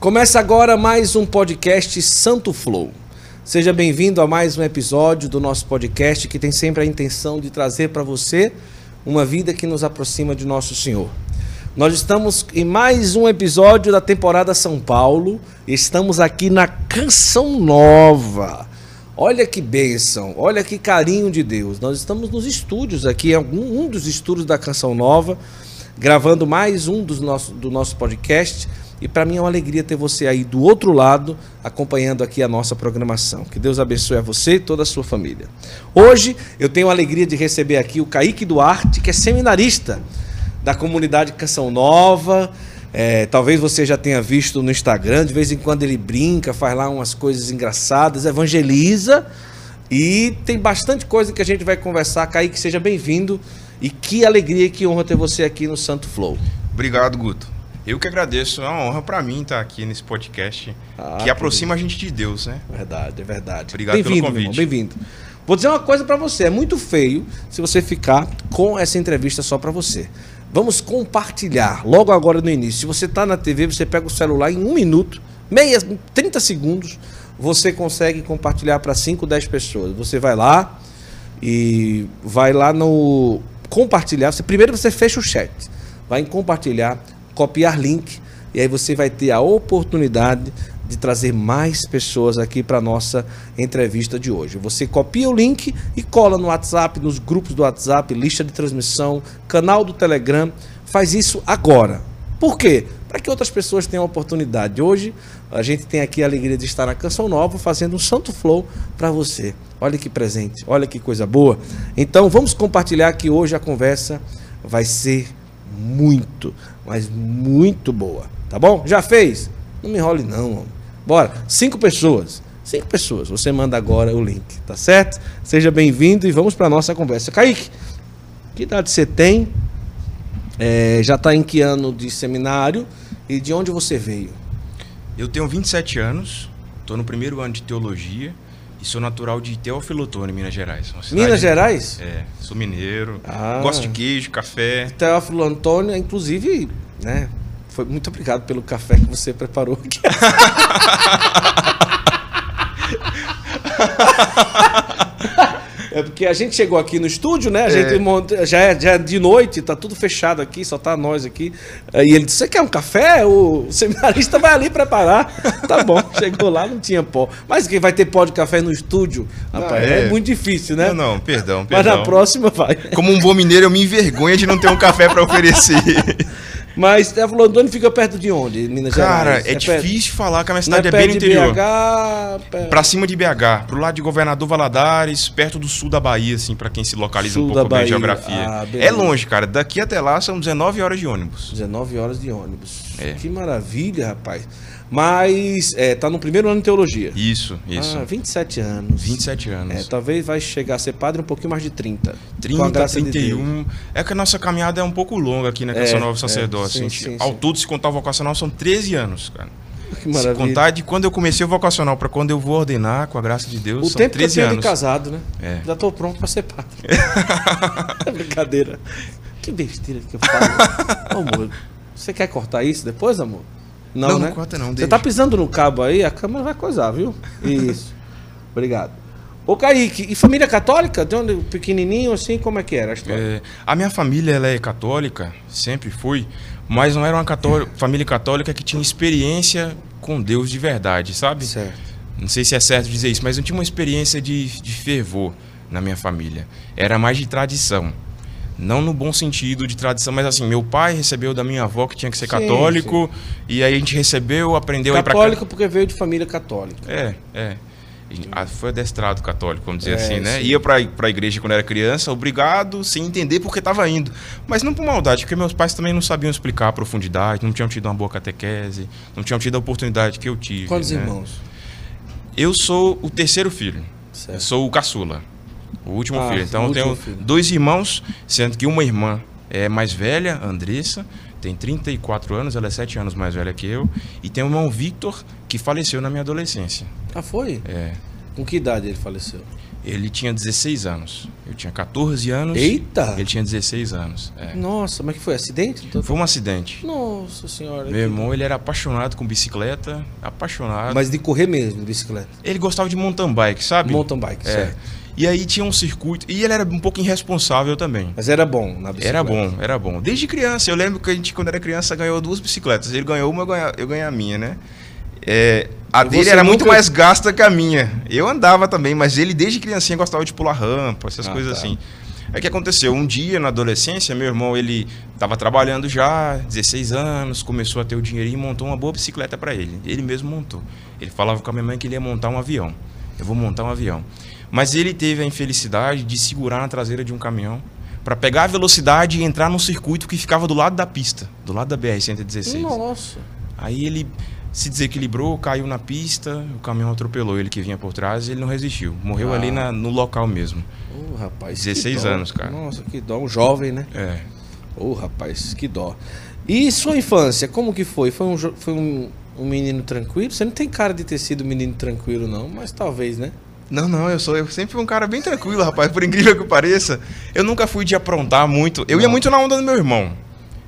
Começa agora mais um podcast Santo Flow. Seja bem-vindo a mais um episódio do nosso podcast que tem sempre a intenção de trazer para você uma vida que nos aproxima de nosso Senhor. Nós estamos em mais um episódio da temporada São Paulo. Estamos aqui na Canção Nova. Olha que bênção, olha que carinho de Deus. Nós estamos nos estúdios aqui, um, um dos estúdios da Canção Nova, gravando mais um dos nosso, do nosso podcast. E para mim é uma alegria ter você aí do outro lado, acompanhando aqui a nossa programação. Que Deus abençoe a você e toda a sua família. Hoje eu tenho a alegria de receber aqui o Kaique Duarte, que é seminarista da comunidade Canção Nova. É, talvez você já tenha visto no Instagram, de vez em quando ele brinca, faz lá umas coisas engraçadas, evangeliza e tem bastante coisa que a gente vai conversar. Kaique, seja bem-vindo e que alegria e que honra ter você aqui no Santo Flow. Obrigado, Guto. Eu que agradeço, é uma honra para mim estar aqui nesse podcast ah, que aproxima a gente de Deus, né? Verdade, é verdade. Obrigado pelo convite. Bem-vindo. Vou dizer uma coisa para você, é muito feio se você ficar com essa entrevista só para você. Vamos compartilhar logo agora no início. Se você está na TV, você pega o celular em um minuto, meia, 30 segundos, você consegue compartilhar para 5, 10 pessoas. Você vai lá e vai lá no compartilhar. Você, primeiro você fecha o chat, vai em compartilhar, copiar link, e aí você vai ter a oportunidade de trazer mais pessoas aqui para nossa entrevista de hoje. Você copia o link e cola no WhatsApp, nos grupos do WhatsApp, lista de transmissão, canal do Telegram. Faz isso agora. Por quê? Para que outras pessoas tenham oportunidade. Hoje a gente tem aqui a alegria de estar na Canção Nova fazendo um Santo Flow para você. Olha que presente, olha que coisa boa. Então vamos compartilhar que hoje a conversa vai ser muito, mas muito boa. Tá bom? Já fez? Não me enrole não, homem. Bora. Cinco pessoas. Cinco pessoas. Você manda agora o link, tá certo? Seja bem-vindo e vamos para nossa conversa. Kaique, que idade você tem? É, já está em que ano de seminário? E de onde você veio? Eu tenho 27 anos, estou no primeiro ano de teologia e sou natural de Teófilo Otoni, Minas Gerais. Minas Gerais? É, sou mineiro, ah. gosto de queijo, café. Teófilo Antônio, inclusive, né, foi muito obrigado pelo café que você preparou aqui. É porque a gente chegou aqui no estúdio, né? A gente é. monta, já, é, já é de noite, tá tudo fechado aqui, só tá nós aqui. E ele disse: Você quer um café? O seminarista vai ali preparar. tá bom, chegou lá, não tinha pó. Mas quem vai ter pó de café no estúdio? Rapaz, ah, é. é. muito difícil, né? Não, não, perdão, perdão. Mas na próxima vai. Como um bom mineiro, eu me envergonho de não ter um café para oferecer. Mas Teófilo Antônio fica perto de onde, Minas Cara, Gerais? Cara, é, é, difícil perto? falar que a minha cidade é, é bem no interior. BH. Pra cima de BH, pro lado de Governador Valadares, perto do sul da Bahia, assim, para quem se localiza sul um pouco bem a geografia. Ah, é longe, cara. Daqui até lá são 19 horas de ônibus. 19 horas de ônibus. É. Que maravilha, rapaz. Mas é, tá no primeiro ano de teologia. Isso, isso. Ah, 27 anos. 27 anos. É, talvez vai chegar a ser padre um pouquinho mais de 30. 30, 31. De é que a nossa caminhada é um pouco longa aqui na né, Canção é, Nova Sacerdócio. É, sim, sim, ao sim. todo, se contar o vocacional, são 13 anos, cara. Que maravilha. Se contar de quando eu comecei o vocacional para quando eu vou ordenar, com a graça de Deus, o são tempo 13 que eu anos. de casado, né? É. Já tô pronto para ser padre. é brincadeira. Que besteira que eu falo. amor, você quer cortar isso depois, amor? Não, não, né? não corta não. Você tá pisando no cabo aí, a câmera vai coisar, viu? Isso. Obrigado. Ô Kaique, e família católica? De onde, pequenininho assim, como é que era a história? É, a minha família, ela é católica, sempre foi, mas não era uma católica, família católica que tinha experiência com Deus de verdade, sabe? Certo. Não sei se é certo dizer isso, mas não tinha uma experiência de, de fervor na minha família. Era mais de tradição. Não no bom sentido de tradição, mas assim, meu pai recebeu da minha avó que tinha que ser sim, católico, sim. e aí a gente recebeu, aprendeu católico a Católico porque veio de família católica. É, é. Ah, foi adestrado católico, vamos dizer é, assim, né? Sim. Ia para a igreja quando era criança, obrigado, sem entender porque estava indo. Mas não por maldade, porque meus pais também não sabiam explicar a profundidade, não tinham tido uma boa catequese, não tinham tido a oportunidade que eu tive. Quantos né? irmãos? Eu sou o terceiro filho. Certo. Eu sou o caçula. O último ah, filho. Então eu tenho filho. dois irmãos, sendo que uma irmã é mais velha, Andressa, tem 34 anos, ela é 7 anos mais velha que eu. E tem o irmão Victor, que faleceu na minha adolescência. Ah, foi? É. Com que idade ele faleceu? Ele tinha 16 anos. Eu tinha 14 anos. Eita! Ele tinha 16 anos. É. Nossa, mas que foi? Acidente? Então- Foi um acidente. Nossa senhora. Meu irmão, ele era apaixonado com bicicleta, apaixonado. Mas de correr mesmo, de bicicleta. Ele gostava de mountain bike, sabe? Mountain bike, É. certo. E aí tinha um circuito. E ele era um pouco irresponsável também. Mas era bom na bicicleta. Era bom, era bom. Desde criança, eu lembro que a gente, quando era criança, ganhou duas bicicletas. Ele ganhou uma, eu ganhei, eu ganhei a minha, né? É, a E dele era muito nunca- mais gasta que a minha. Eu andava também, mas ele desde criancinha gostava de pular rampa, essas Ah, coisas tá. assim. Aí o que aconteceu? Um dia, na adolescência, meu irmão, ele estava trabalhando já, 16 anos, começou a ter o dinheirinho e montou uma boa bicicleta para ele. Ele mesmo montou. Ele falava com a minha mãe que ele ia montar um avião. Eu vou montar um avião. Mas ele teve a infelicidade de segurar na traseira de um caminhão para pegar a velocidade e entrar num circuito que ficava do lado da pista, do lado da BR-116. Nossa. Aí ele se desequilibrou, caiu na pista, o caminhão atropelou ele que vinha por trás e ele não resistiu. Morreu Ah. ali na- no local mesmo. Ô, rapaz. que 16 dó. anos, cara. Nossa, que dó. Um jovem, né? É. Ô, rapaz, que dó. E sua infância, como que foi? Foi um, foi um, um menino tranquilo? Você não tem cara de ter sido um menino tranquilo, não, mas talvez, né? Não, não, eu sou eu sempre fui um cara bem tranquilo, rapaz, por incrível que pareça. Eu nunca fui de aprontar muito. Eu ia Não. muito na onda do meu irmão.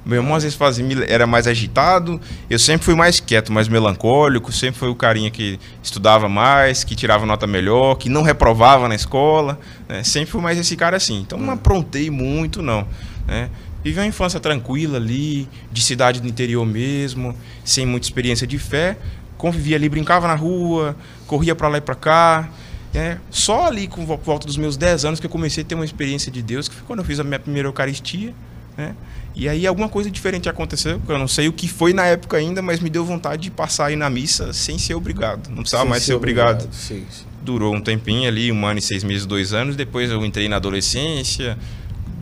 Meu irmão às vezes fazia, era mais agitado, eu sempre fui mais quieto, mais melancólico, sempre fui o carinha que estudava mais, que tirava nota melhor, que não reprovava na escola, né? Sempre fui mais esse cara assim. Então não aprontei muito, não, né? Vivi uma infância tranquila ali, de cidade do interior mesmo, sem muita experiência de fé. Convivia ali, brincava na rua, corria pra lá e pra cá. É, só ali com vo- volta dos meus 10 anos que eu comecei a ter uma experiência de Deus, que foi quando eu fiz a minha primeira Eucaristia, né? E aí alguma coisa diferente aconteceu, eu não sei o que foi na época ainda, mas me deu vontade de passar aí na missa sem ser obrigado. Não precisava Sem mais ser obrigado. Sim, sim. Durou um tempinho ali, um ano e seis meses, dois anos. Depois eu entrei na adolescência,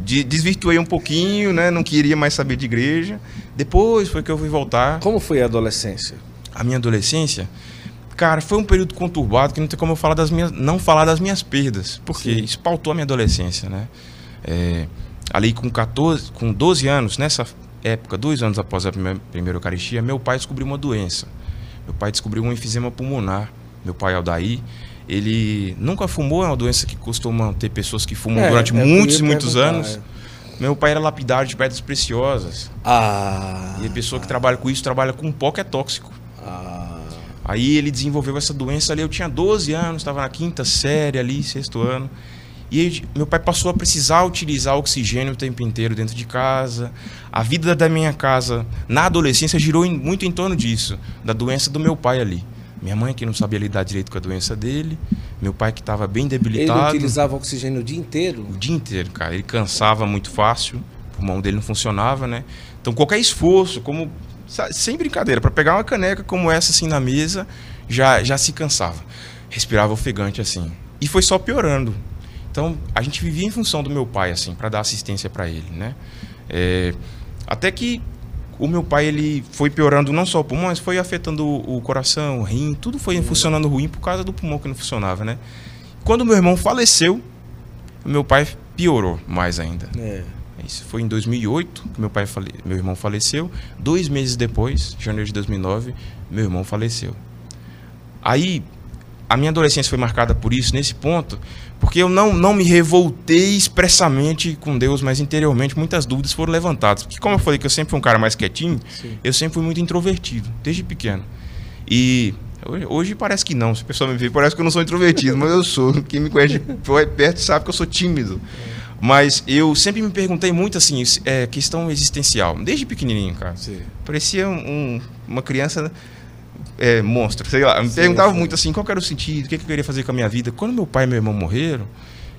de- desvirtuei um pouquinho, né? Não queria mais saber de igreja. Depois foi que eu fui voltar. Como foi a adolescência? A minha adolescência, cara, foi um período conturbado que não tem como eu falar das minhas, não falar das minhas perdas, porque Sim. isso pautou a minha adolescência, né? É, ali com 14, com 12 anos, nessa época, dois anos após a primeira, primeira Eucaristia, meu pai descobriu uma doença. Meu pai descobriu um enfisema pulmonar. Meu pai Aldair, ele nunca fumou, é uma doença que costuma ter pessoas que fumam É, durante é muitos e ia muitos anos. é. Meu pai era lapidário de pedras preciosas. Ah. E a pessoa que trabalha com isso trabalha com pó que é tóxico. Ah. Aí ele desenvolveu essa doença ali. Eu tinha 12 anos, estava na quinta série ali, sexto ano. E aí, meu pai passou a precisar utilizar oxigênio o tempo inteiro dentro de casa. A vida da minha casa na adolescência girou em- muito em torno disso, da doença do meu pai ali. Minha mãe que não sabia lidar direito com a doença dele, meu pai que estava bem Ele debilitado. utilizava oxigênio o dia inteiro? O dia inteiro, cara. Ele cansava muito fácil, o pulmão dele não funcionava, né? Então qualquer esforço, como sem brincadeira, para pegar uma caneca como essa assim na mesa, já já se cansava. Respirava ofegante assim. E foi só piorando. Então a gente vivia em função do meu pai assim, para dar assistência para ele, né? É, até que o meu pai ele foi piorando não só o pulmão, mas foi afetando o, coração, o rim, tudo foi funcionando ruim por causa do pulmão que não funcionava, né? Quando meu irmão faleceu, meu pai piorou mais ainda. É. Isso foi em 2008 que meu pai fale... meu irmão faleceu. Dois meses depois, janeiro de 2009, meu irmão faleceu. Aí a minha adolescência foi marcada por isso nesse ponto, porque eu não, não me revoltei expressamente com Deus, mas interiormente muitas dúvidas foram levantadas. Porque como eu falei que eu sempre fui um cara mais quietinho, Sim. eu sempre fui muito introvertido, desde pequeno. E hoje, hoje parece que não. Se a pessoa me vê, parece que eu não sou introvertido, mas eu sou. Quem me conhece de perto sabe que eu sou tímido. Mas eu sempre me perguntei muito assim, é, questão existencial, desde pequenininho, cara. Sim. Parecia um- uma criança é, monstro, sei lá. Me Sim, perguntava sim. muito assim, qual era o sentido, o que, que eu queria fazer com a minha vida. Quando meu pai e meu irmão morreram,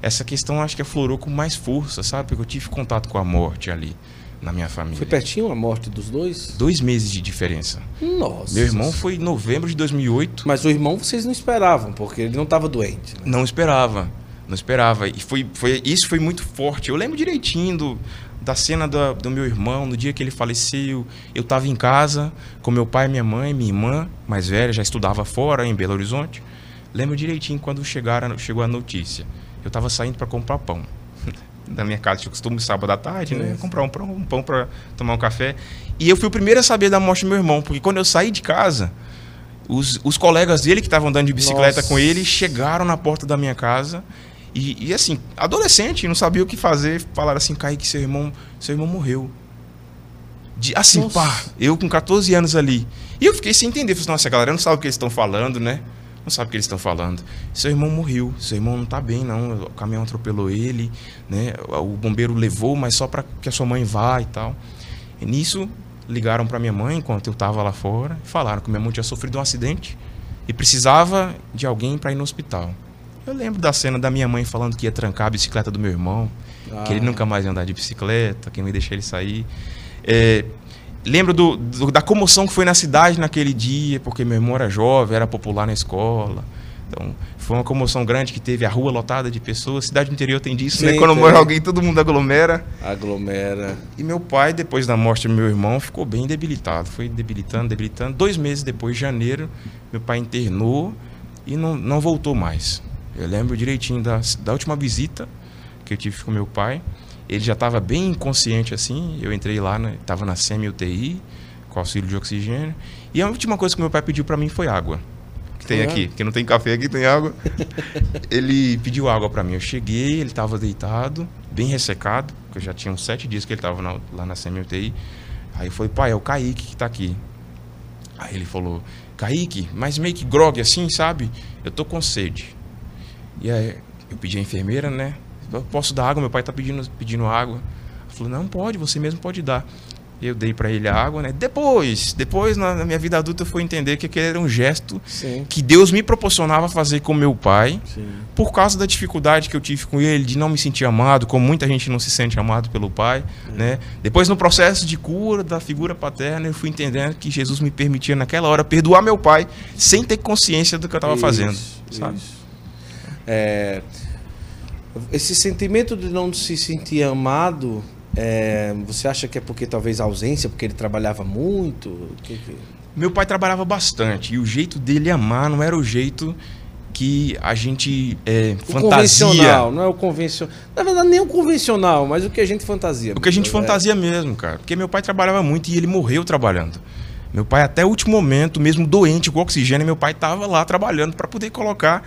essa questão acho que aflorou com mais força, sabe? Porque eu tive contato com a morte ali, na minha família. Foi pertinho a morte dos dois? Dois meses de diferença. Nossa. Meu irmão foi em novembro de 2008. Mas o irmão vocês não esperavam, porque ele não estava doente. né? Não esperava. Não esperava. E foi, foi, isso foi muito forte. Eu lembro direitinho do, da cena da- do meu irmão, no dia que ele faleceu. Eu estava em casa com meu pai, minha mãe, minha irmã, mais velha, já estudava fora, em Belo Horizonte. Lembro direitinho quando chegaram, chegou a notícia. Eu estava saindo para comprar pão. Da minha casa, eu costumo sábado à tarde, né? Comprar um pão, um pão para tomar um café. E eu fui o primeiro a saber da morte do meu irmão, porque quando eu saí de casa, Os, os colegas dele que estavam andando de bicicleta Nossa. com ele chegaram na porta da minha casa e, e, assim, adolescente, não sabia o que fazer, falaram assim, Kaique, seu irmão, seu irmão morreu. De, assim, Nossa. pá, eu com 14 anos ali. E eu fiquei sem entender, falei, assim, nossa, a galera não sabe o que eles estão falando, né? Não sabe o que eles estão falando. Seu irmão morreu, seu irmão não tá bem, não. O caminhão atropelou ele, né? O bombeiro levou, mas só para que a sua mãe vá e tal. E nisso, ligaram para minha mãe enquanto eu tava lá fora e falaram que minha mãe tinha sofrido um acidente e precisava de alguém para ir no hospital. Eu lembro da cena da minha mãe falando que ia trancar a bicicleta do meu irmão, que ele Ah. nunca mais ia andar de bicicleta, que não ia deixar ele sair. É, lembro do, do- da comoção que foi na cidade naquele dia, porque meu irmão era jovem, era popular na escola. Então, foi uma comoção grande que teve a rua lotada de pessoas. Cidade do interior tem disso, né? Sim, Quando tem. morre alguém, todo mundo aglomera. Aglomera. E meu pai, depois da morte do meu irmão, ficou bem debilitado. Foi debilitando, debilitando. Dois meses depois, janeiro, meu pai internou e não, não voltou mais. Eu lembro direitinho da, da última visita que eu tive com meu pai. Ele já estava bem inconsciente assim. Eu entrei lá, estava na semi-UTI, com auxílio de oxigênio. E a última coisa que meu pai pediu para mim foi água. Que tem Ah. aqui, que não tem café aqui, tem água. ele pediu água para mim. Eu cheguei, ele estava deitado, bem ressecado, porque já tinha uns sete dias que ele estava lá na semi-UTI. Aí eu falei, pai, é o Kaique que tá aqui. Aí ele falou, Kaique, mas meio que grog assim, sabe? Eu tô com sede. E aí eu pedi à enfermeira, né? Eu posso dar água? Meu pai tá pedindo, pedindo água. Ela falou, não pode, você mesmo pode dar. Eu dei para ele a água, né? Depois, depois na, minha vida adulta eu fui entender que aquele era um gesto Sim. que Deus me proporcionava fazer com meu pai, Sim. por causa da dificuldade que eu tive com ele, de não me sentir amado, como muita gente não se sente amado pelo pai, né? Depois no processo de cura da figura paterna, eu fui entendendo que Jesus me permitia naquela hora perdoar meu pai sem ter consciência do que eu estava fazendo, sabe? isso. É, esse sentimento de não se sentir amado, é, você acha que é porque talvez a ausência, porque ele trabalhava muito? Que que- Meu pai trabalhava bastante e o jeito dele amar não era o jeito que a gente é, O fantasia. convencional, não é o convencional. Na verdade, nem o convencional, mas o que a gente fantasia. O que a gente É. fantasia mesmo, cara. Porque meu pai trabalhava muito e ele morreu trabalhando. Meu pai, até o último momento, mesmo doente com oxigênio, meu pai estava lá trabalhando para poder colocar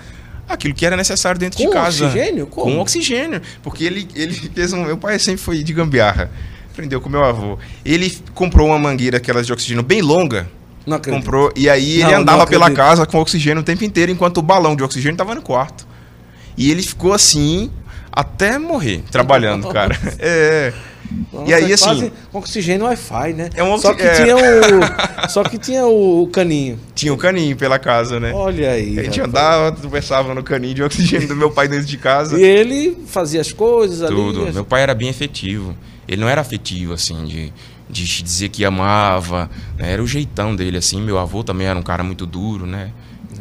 aquilo que era necessário dentro Com de casa. oxigênio? Como? Com oxigênio. Porque ele, ele fez um. Meu pai sempre foi de gambiarra. Aprendeu com meu avô. Ele comprou uma mangueira, aquelas de oxigênio bem longa. Não acredito. Comprou. E aí ele Não, não andava pela casa com oxigênio o tempo inteiro, enquanto o balão de oxigênio estava no quarto. E ele ficou assim até morrer, trabalhando, cara. É. Nossa, e aí, é assim- quase com oxigênio Wi-Fi, né? É um só que é. tinha o só que tinha o caninho. Tinha um caninho pela casa, né? Olha aí. a gente rapaz. andava, conversava no caninho de oxigênio do meu pai dentro de casa. E ele fazia as coisas ali. Tudo. as- Meu pai era bem efetivo. Ele não era afetivo, assim, de, de te dizer que amava. né? Era o jeitão dele, assim. Meu avô também era um cara muito duro, né?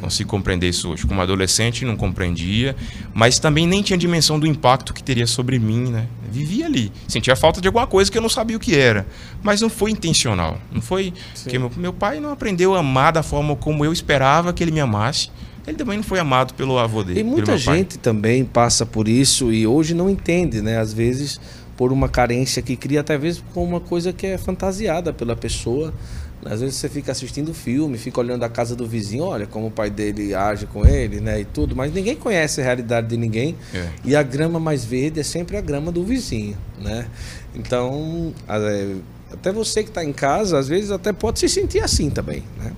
Consigo compreender isso hoje. Como adolescente, não compreendia. Mas também nem tinha dimensão do impacto que teria sobre mim, né? Vivia ali. Sentia falta de alguma coisa que eu não sabia o que era. Mas não foi intencional. Não foi. Porque meu, meu pai não aprendeu a amar da forma como eu esperava que ele me amasse. Ele também não foi amado pelo avô dele. E muita gente também passa por isso e hoje não entende, né? Às vezes por uma carência que cria, até vezes com uma coisa que é fantasiada pela pessoa. Às vezes você fica assistindo filme, fica olhando a casa do vizinho, olha como o pai dele age com ele, né? E tudo, mas ninguém conhece a realidade de ninguém. É. E a grama mais verde é sempre a grama do vizinho, né? Então, é, até você que está em casa, às vezes até pode se sentir assim também, né?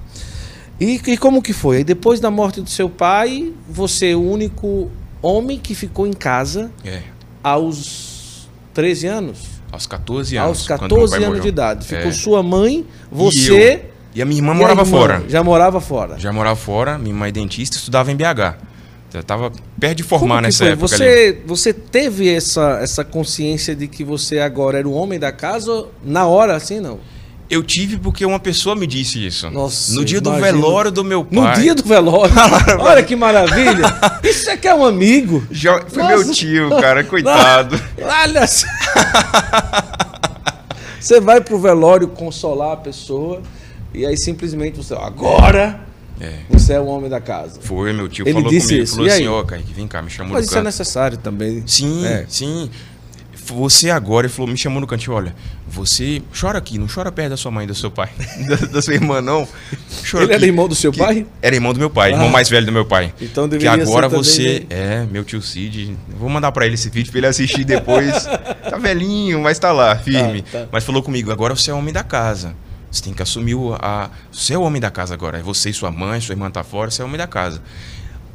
E, e como que foi? Depois da morte do seu pai, você é o único homem que ficou em casa É. aos 13 anos? Aos 14 anos. aos quando meu 14 pai anos morreu. de idade. Ficou É. sua mãe, E você... eu. E a minha irmã e morava irmã. fora. Já morava fora. Já morava fora, minha mãe é dentista, estudava em BH. Já estava perto de formar nessa foi? época ali. Você, você teve essa, essa consciência de que você agora era o homem da casa na hora, assim, não? Eu tive porque uma pessoa me disse isso. Nossa, no dia do imagino. velório do meu pai. No dia do velório. Olha que maravilha. Isso aqui é um amigo. Já- foi Nossa. meu tio, cara, coitado. Olha só. Você vai pro velório consolar a pessoa e aí simplesmente você, agora É. você é o homem da casa. Foi, meu tio Ele falou disse comigo. isso. Falou E assim, ó, Kaique, vem cá, me chamou Mas isso é necessário também. Sim, É. sim. Você agora, ele falou, me chamou no cantinho, olha, você chora aqui, não chora perto da sua mãe, do seu pai, da, da sua irmã, não. Chora ele aqui, era irmão do seu pai? Era irmão do meu pai, ah. irmão mais velho do meu pai. Então deveria Que agora você é meu tio Cid. Vou mandar para ele esse vídeo para ele assistir depois. tá velhinho, mas tá lá, firme. Tá, tá. Mas falou comigo, agora você é homem da casa. Você tem que assumir o, a. Você é o homem da casa agora. É você e sua mãe, sua irmã tá fora, você é o homem da casa.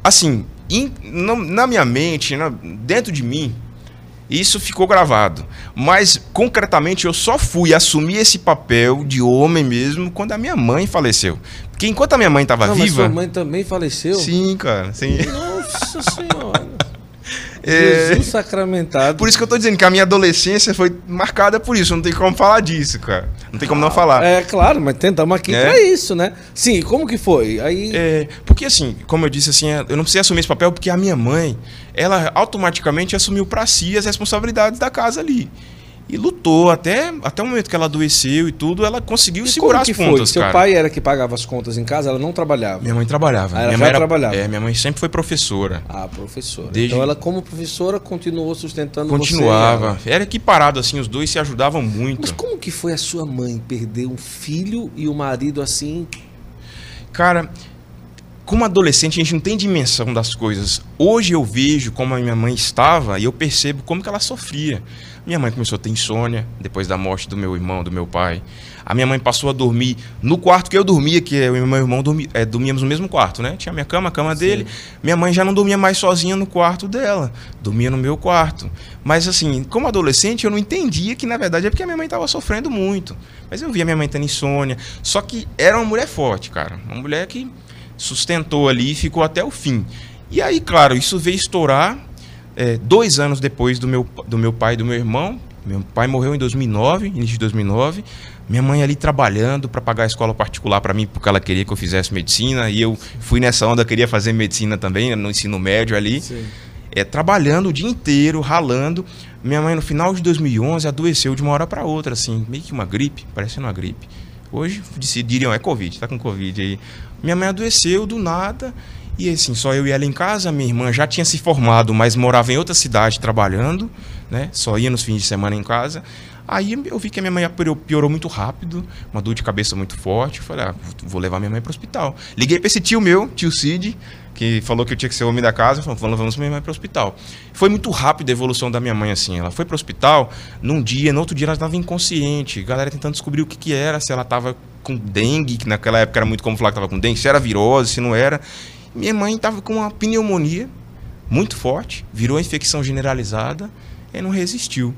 Assim, in, na, na minha mente, na, dentro de mim, isso ficou gravado. Mas, concretamente, eu só fui assumir esse papel de homem mesmo quando a minha mãe faleceu. Porque enquanto a minha mãe estava viva. Mas sua mãe também faleceu? Sim, cara. Sim. Nossa Senhora. É... Jesus sacramentado. Por isso que eu tô dizendo que a minha adolescência foi marcada por isso. Não tem como falar disso, cara. Não tem como não falar. É, claro, mas tentamos aqui é. pra isso, né? Sim, como que foi? Aí... É, porque assim, como eu disse assim, eu não precisei assumir esse papel porque a minha mãe, ela automaticamente assumiu para si as responsabilidades da casa ali e lutou até, até o momento que ela adoeceu e tudo, ela conseguiu e segurar as pontas. Seu cara. pai era que pagava as contas em casa, ela não trabalhava. Minha mãe trabalhava. Ah, ela minha mãe trabalhava. É, minha mãe sempre foi professora. Ah, professora. Desde... Então ela como professora continuou sustentando Continuava. Você era equiparado assim, os dois se ajudavam muito. Mas como que foi a sua mãe perder um filho e o um marido assim? Cara, como adolescente, a gente não tem dimensão das coisas. Hoje eu vejo como a minha mãe estava e eu percebo como que ela sofria. Minha mãe começou a ter insônia depois da morte do meu irmão, do meu pai. A minha mãe passou a dormir no quarto que eu dormia, que eu e meu irmão dormi, é, dormíamos no mesmo quarto, né? Tinha minha cama, a cama dele. Sim. Minha mãe já não dormia mais sozinha no quarto dela, dormia no meu quarto. Mas assim, como adolescente, eu não entendia que na verdade é porque a minha mãe estava sofrendo muito. Mas eu via minha mãe tendo insônia. Só que era uma mulher forte, cara. Uma mulher que sustentou ali e ficou até o fim. E aí, claro, isso veio estourar é, dois anos depois do meu, do meu pai e do meu irmão. Meu pai morreu em 2009, início de 2009. Minha mãe ali trabalhando para pagar a escola particular para mim, porque ela queria que eu fizesse medicina. E eu fui nessa onda, queria fazer medicina também, no ensino médio ali. É, trabalhando o dia inteiro, ralando. Minha mãe, no final de 2011, adoeceu de uma hora para outra, assim, meio que uma gripe, parecendo uma gripe. Hoje diriam, é Covid, tá com Covid aí. Minha mãe adoeceu do nada. E assim, só eu e ela em casa, minha irmã já tinha se formado, mas morava em outra cidade trabalhando, né? Só ia nos fins de semana em casa. Aí eu vi que a minha mãe piorou muito rápido, uma dor de cabeça muito forte. Eu falei, ah, vou levar minha mãe para o hospital. Liguei para esse tio meu, tio Cid, que falou que eu tinha que ser homem da casa. Falou, vamos minha mãe para o hospital. Foi muito rápido a evolução da minha mãe, assim. Ela foi para o hospital num dia, no outro dia ela estava inconsciente. Galera tentando descobrir o que, que era, se ela estava com dengue, que naquela época era muito como falar que estava com dengue, se era virose, se não era. Minha mãe estava com uma pneumonia muito forte, virou infecção generalizada e não resistiu.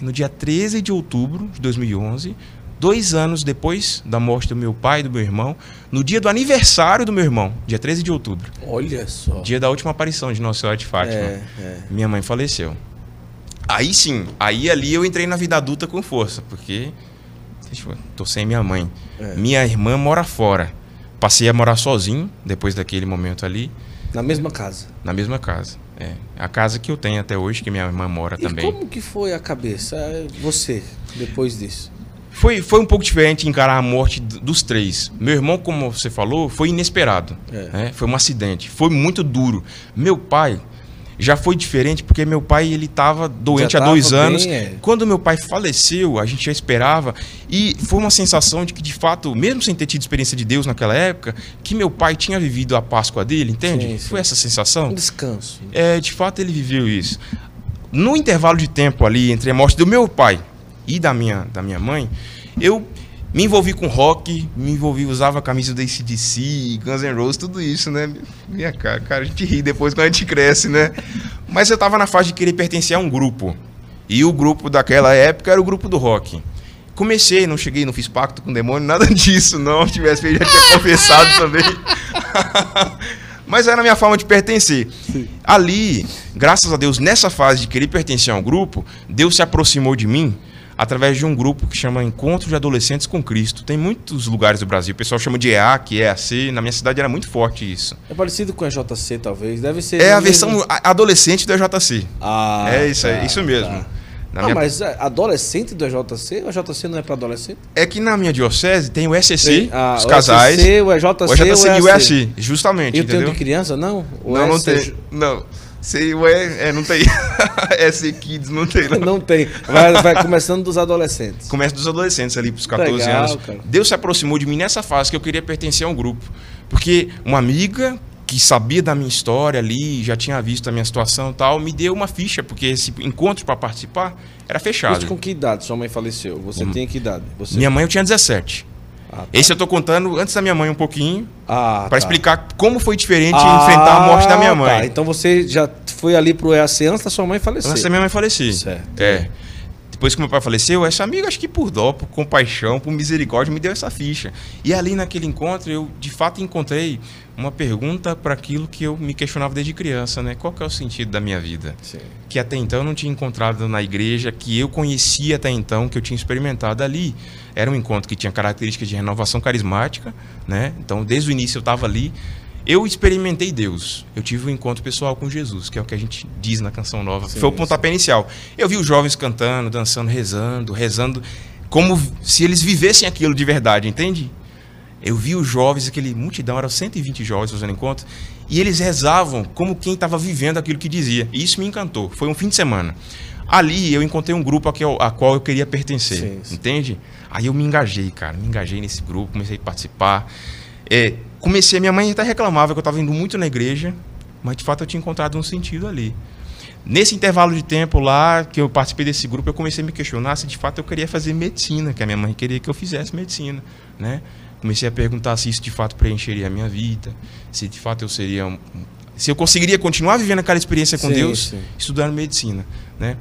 No dia 13 de outubro de 2011, dois anos depois da morte do meu pai e do meu irmão, no dia do aniversário do meu irmão, dia 13 de outubro. Olha só. Dia da última aparição de Nossa Senhora de Fátima. É, é. Minha mãe faleceu. Aí sim, aí ali eu entrei na vida adulta com força, porque tô sem minha mãe. É. Minha irmã mora fora. Passei a morar sozinho depois daquele momento ali. Na mesma casa? Na mesma casa. É. A casa que eu tenho até hoje, que minha irmã mora e também. como que foi a cabeça, você, depois disso? Foi, foi um pouco diferente encarar a morte dos três. Meu irmão, como você falou, foi inesperado. É. Né? Foi um acidente. Foi muito duro. Meu pai, já foi diferente porque meu pai ele estava doente há dois anos. Bem, é. Quando meu pai faleceu, a gente já esperava e foi uma sensação de que de fato, mesmo sem ter tido experiência de Deus naquela época, que meu pai tinha vivido a Páscoa dele, entende? Sim, sim. Foi essa sensação. Um descanso. É, de fato ele viveu isso. No intervalo de tempo ali entre a morte do meu pai e da minha da minha mãe, eu me envolvi com rock, me envolvi, usava a camisa da ACDC, Guns N' Roses, tudo isso, né? Minha cara, cara, a gente ri depois quando a gente cresce, né? Mas eu tava na fase de querer pertencer a um grupo. E o grupo daquela época era o grupo do rock. Comecei, não cheguei, não fiz pacto com o demônio, nada disso, não. Se tivesse feito, já tinha confessado também. Mas era a minha forma de pertencer. Sim. Ali, graças a Deus, nessa fase de querer pertencer a um grupo, Deus se aproximou de mim através de um grupo que chama Encontro de Adolescentes com Cristo. Tem muitos lugares do Brasil. O pessoal chama de EAC, EAC. Na minha cidade era muito forte isso. É parecido com a JC, talvez. Deve ser. É a versão mesmo... adolescente do EJC. Ah. É isso, tá, é isso mesmo. Tá. Na ah, minha... mas é, adolescente do EJC? O EJC não é para adolescente? É que na minha diocese tem o SCC, ah, os o casais. o EJC, o EJC e o EAC, justamente. E o de criança, não? O não, não tem. Não. Sei, ué, é, não tem. SC Kids não tem, não. Não tem. Vai, vai começando dos adolescentes. Começa dos adolescentes ali, pros 14 Legal, anos. cara. Deus se aproximou de mim nessa fase que eu queria pertencer a um grupo. Porque uma amiga que sabia da minha história ali, já tinha visto a minha situação e tal, me deu uma ficha, porque esse encontro para participar era fechado. Isso com que idade sua mãe faleceu? Você tem que idade? Você... Minha mãe eu tinha 17. Ah, tá. Esse eu tô contando antes da minha mãe um pouquinho, Ah, para tá. explicar como foi diferente Ah, enfrentar a morte da minha mãe. tá. Então você já foi ali pro EAC antes da sua mãe falecer. Antes da minha mãe falecer. Certo. É. Depois que meu pai faleceu, essa amiga, acho que por dó, por compaixão, por misericórdia, me deu essa ficha. E ali naquele encontro, eu de fato encontrei uma pergunta para aquilo que eu me questionava desde criança, né? Qual que é o sentido da minha vida? Sim. Que até então eu não tinha encontrado na igreja, que eu conhecia até então, que eu tinha experimentado ali. Era um encontro que tinha características de renovação carismática, né? Então, desde o início eu estava ali. Eu experimentei Deus. Eu tive um encontro pessoal com Jesus, que é o que a gente diz na canção nova. Sim, Foi o pontapé inicial. Eu vi os jovens cantando, dançando, rezando, rezando, como se eles vivessem aquilo de verdade, entende? Eu vi os jovens, aquele multidão, eram 120 jovens fazendo encontro, e eles rezavam como quem estava vivendo aquilo que dizia. E isso me encantou. Foi um fim de semana. Ali eu encontrei um grupo a, que eu- a qual eu queria pertencer, Sim, sim. entende? Aí eu me engajei, cara, me engajei nesse grupo, comecei a participar. É, comecei, minha mãe até reclamava que eu estava indo muito na igreja, mas de fato eu tinha encontrado um sentido ali. Nesse intervalo de tempo lá que eu participei desse grupo, eu comecei a me questionar se de fato eu queria fazer medicina, que a minha mãe queria que eu fizesse medicina, né? Comecei a perguntar se isso de fato preencheria a minha vida, se de fato eu seria um- se eu conseguiria continuar vivendo aquela experiência com Sim, Deus sim. estudando medicina, né?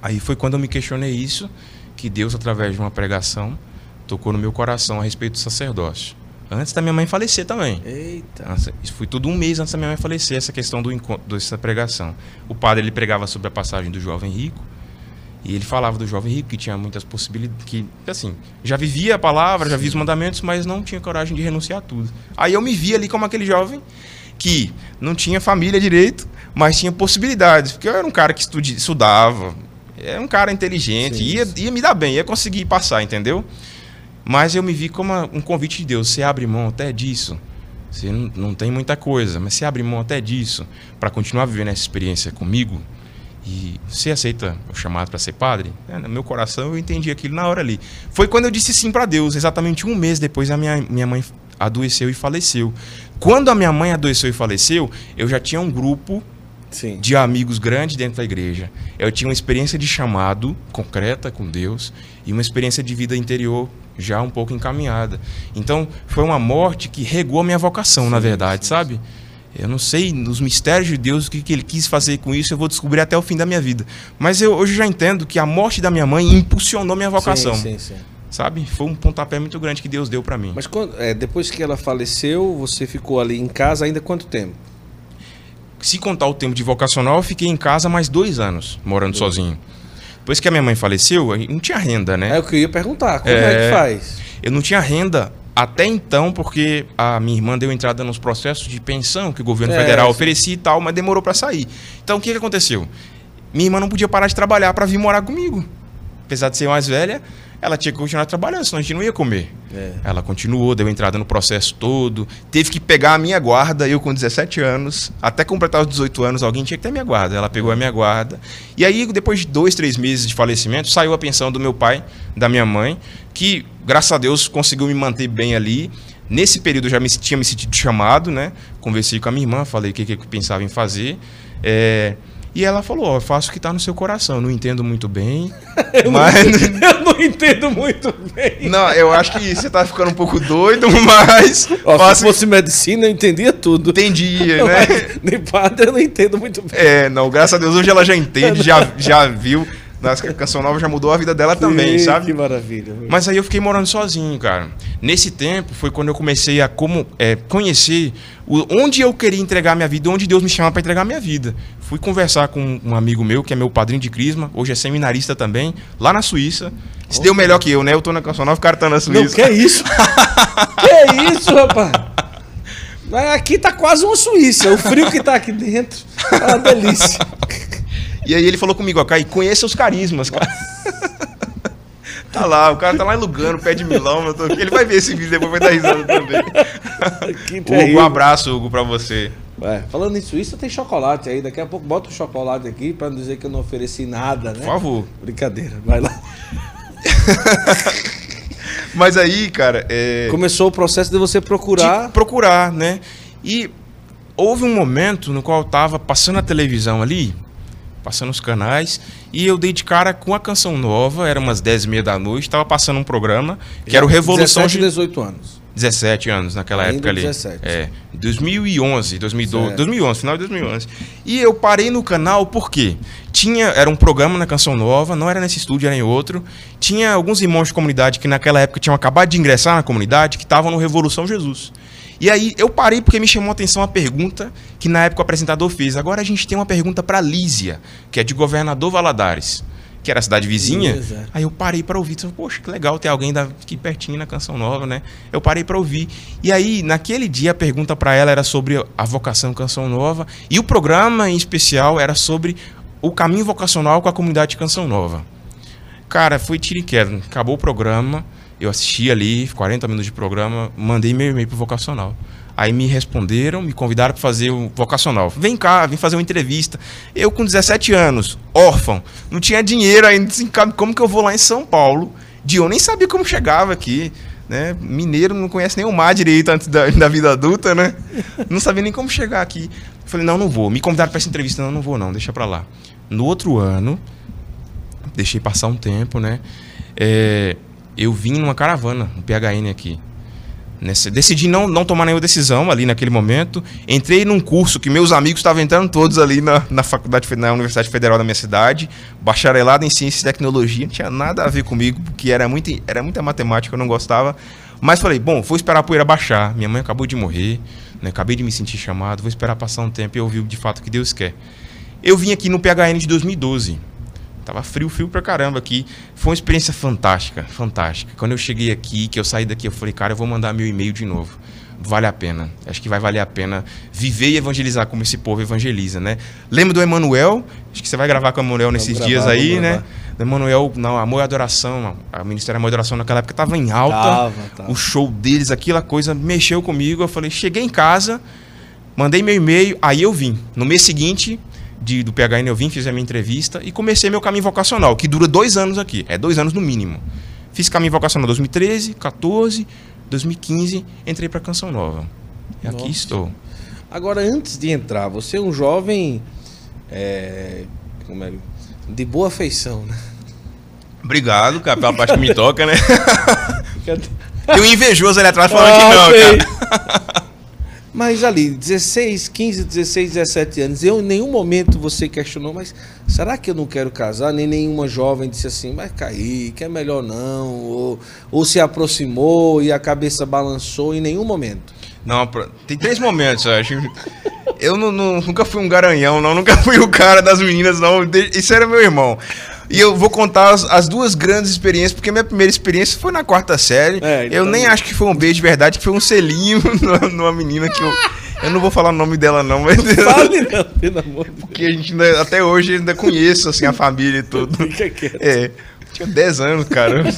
Aí foi quando eu me questionei isso, que Deus através de uma pregação tocou no meu coração a respeito do sacerdócio. Antes da minha mãe falecer também. Eita. Isso foi tudo um mês antes da minha mãe falecer, essa questão do encontro, dessa pregação. O padre ele pregava sobre a passagem do jovem rico, e ele falava do jovem rico que tinha muitas possibilidades, que assim, já vivia a palavra, já via os mandamentos, mas não tinha coragem de renunciar a tudo. Aí eu me vi ali como aquele jovem que não tinha família direito, mas tinha possibilidades, porque eu era um cara que estudi- estudava, era um cara inteligente, Sim, ia, ia me dar bem, ia conseguir passar, entendeu? Mas eu me vi como um convite de Deus. Você abre mão até disso. Você não, não tem muita coisa, mas você abre mão até disso para continuar vivendo essa experiência comigo. E você aceita o chamado para ser padre? É, no meu coração eu entendi aquilo na hora ali. Foi quando eu disse sim para Deus. Exatamente um mês depois a minha, minha mãe adoeceu e faleceu. Quando a minha mãe adoeceu e faleceu, eu já tinha um grupo Sim. de amigos grandes dentro da igreja. Eu tinha uma experiência de chamado concreta com Deus e uma experiência de vida interior já um pouco encaminhada. Então, foi uma morte que regou a minha vocação, na Sim, verdade, sim, sabe? Eu não sei nos mistérios de Deus o que, que ele quis fazer com isso, eu vou descobrir até o fim da minha vida. Mas eu hoje já entendo que a morte da minha mãe impulsionou minha vocação, Sim, sim, sim. sabe? Foi um pontapé muito grande que Deus deu para mim. Mas quando, é, depois que ela faleceu, você ficou ali em casa ainda quanto tempo? Se contar o tempo de vocacional, eu fiquei em casa mais dois anos, morando sozinho. Depois que a minha mãe faleceu, eu não tinha renda, né? É o que eu ia perguntar. Como é, É. que faz? Eu não tinha renda até então, porque a minha irmã deu entrada nos processos de pensão que o governo É, federal sim. oferecia e tal, mas demorou para sair. Então o que, que aconteceu? Minha irmã não podia parar de trabalhar para vir morar comigo. Apesar de ser mais velha, ela tinha que continuar trabalhando, senão a gente não ia comer. É. Ela continuou, deu entrada no processo todo, teve que pegar a minha guarda, eu com 17 anos, até completar os 18 anos, alguém tinha que ter minha guarda. Ela pegou a minha guarda. E aí, depois de dois, três meses de falecimento, saiu a pensão do meu pai, da minha mãe, que, graças a Deus, conseguiu me manter bem ali. Nesse período eu já me, tinha me sentido chamado, né? Conversei com a minha irmã, falei o que, que eu pensava em fazer. É, e ela falou, ó, eu faço o que está no seu coração, não entendo muito bem, mas... Eu não entendo muito bem. Não, eu acho que você tá ficando um pouco doido, mas. Ó, faça- se fosse medicina, eu entendia tudo. Entendia, né? Mas nem padre eu não entendo muito bem. É, não, graças a Deus hoje ela já entende, já, já viu. Na canção nova já mudou a vida dela também, Que- sabe? Que maravilha. Mas aí eu fiquei morando sozinho, cara. Nesse tempo foi quando eu comecei a como, é, conhecer o- onde eu queria entregar minha vida, onde Deus me chama para entregar minha vida. Fui conversar com um amigo meu, que é meu padrinho de crisma, hoje é seminarista também, lá na Suíça. Se deu melhor que eu, né? Eu tô na canção nova, o cara tá na Não, Suíça. que é isso? que isso, rapaz? Mas Aqui tá quase uma Suíça. O frio que tá aqui dentro é uma delícia. E aí ele falou comigo, ó, Caí, conheça os carismas, cara. tá lá, o cara tá lá em Lugano, pé de Milão, eu tô aqui. ele vai ver esse vídeo depois vai dar risada também. Que Hugo, um abraço, Hugo, pra você. É, falando nisso, isso tem chocolate aí. Daqui a pouco bota o chocolate aqui para não dizer que eu não ofereci nada, né? Por favor. Brincadeira, vai lá. Mas aí, cara. É... Começou o processo de você procurar. De procurar, né? E houve um momento no qual eu tava passando a televisão ali, passando os canais, e eu dei de cara com a canção nova, era umas 10 e meia da noite, tava passando um programa que era o Revolução. 17, 18 anos. 17 anos naquela Ainda época ali. 17. É, 2011, 2012, Certo. 2011, final de 2011. E eu parei no canal porque tinha, era um programa na Canção Nova, não era nesse estúdio, era em outro. Tinha alguns irmãos de comunidade que naquela época tinham acabado de ingressar na comunidade, que estavam no Revolução Jesus. E aí eu parei porque me chamou a atenção a pergunta que na época o apresentador fez. Agora a gente tem uma pergunta para Lísia, que é de Governador Valadares, que era a cidade vizinha. Beleza. Aí eu parei para ouvir. Poxa, que legal ter alguém aqui pertinho na Canção Nova, né? Eu parei para ouvir. E aí, naquele dia, a pergunta para ela era sobre a vocação Canção Nova. E o programa, em especial, era sobre o caminho vocacional com a comunidade Canção Nova. Cara, foi tiro e queda. Acabou o programa. Eu assisti ali, 40 minutos de programa, mandei meu e-mail pro vocacional. Aí me responderam, me convidaram para fazer o vocacional. Vem cá, vem fazer uma entrevista. Eu com 17 anos, órfão, não tinha dinheiro ainda, como que eu vou lá em São Paulo? De eu nem sabia como chegava aqui, né? Mineiro não conhece nem o mar direito antes da, da vida adulta, né? Não sabia nem como chegar aqui. Falei, não, não vou. Me convidaram para essa entrevista, não, não vou não, deixa para lá. No outro ano, deixei passar um tempo, né? É, eu vim numa caravana, um PHN aqui. Nessa, decidi não, não tomar nenhuma decisão ali naquele momento. Entrei num curso que meus amigos estavam entrando todos ali na, na faculdade, na Universidade Federal da minha cidade, bacharelado em Ciência e Tecnologia, não tinha nada a ver comigo, porque era, muito, era muita matemática, eu não gostava. Mas falei, bom, vou esperar a poeira baixar. Minha mãe acabou de morrer, né, acabei de me sentir chamado, vou esperar passar um tempo e ouvir de fato o que Deus quer. Eu vim aqui no PHN de 2012. Tava frio, frio pra caramba aqui. Foi uma experiência fantástica, fantástica. Quando eu cheguei aqui, que eu saí daqui, eu falei, cara, eu vou mandar meu e-mail de novo. Vale a pena. Acho que vai valer a pena viver e evangelizar como esse povo evangeliza, né? Lembra do Emanuel? Acho que você vai gravar com o Emanuel nesses gravar, dias aí, né? Do Emanuel, não, Amor e Adoração. A Ministério Amor e Adoração naquela época tava em alta. Tava, tava. O show deles, aquela coisa mexeu comigo. Eu falei, cheguei em casa, mandei meu e-mail, aí eu vim. No mês seguinte, de, do PHN eu vim, fiz a minha entrevista e comecei meu caminho vocacional, que dura dois anos aqui. É dois anos no mínimo. Fiz caminho vocacional 2013, 14, 2015, entrei para Canção Nova. E aqui Nossa. estou. Agora, antes de entrar, você é um jovem é, como é, de boa feição, né? Obrigado, cara, pela parte que me toca, né? Tem um invejoso ali atrás falando Ah, que não, sei. cara. Mas ali, 16, 15, 16, 17 anos, eu em nenhum momento você questionou, mas será que eu não quero casar? Nem nenhuma jovem disse assim, vai cair, que é melhor não, ou, ou se aproximou e a cabeça balançou em nenhum momento. Não, tem três momentos, eu acho. Eu não- não- nunca fui um garanhão, não. Nunca fui o cara das meninas, não. Isso era meu irmão. E eu vou contar as, as duas grandes experiências, porque minha primeira experiência foi na quarta série. É, eu então- nem acho que foi um beijo de verdade, que foi um selinho numa, menina que eu. Eu não vou falar o nome dela, não, mas. Fale não, pelo amor de Deus. Porque a gente ainda- até hoje ainda conheço assim, a família e tudo. Fica quieto. É. Tinha 10 anos, cara.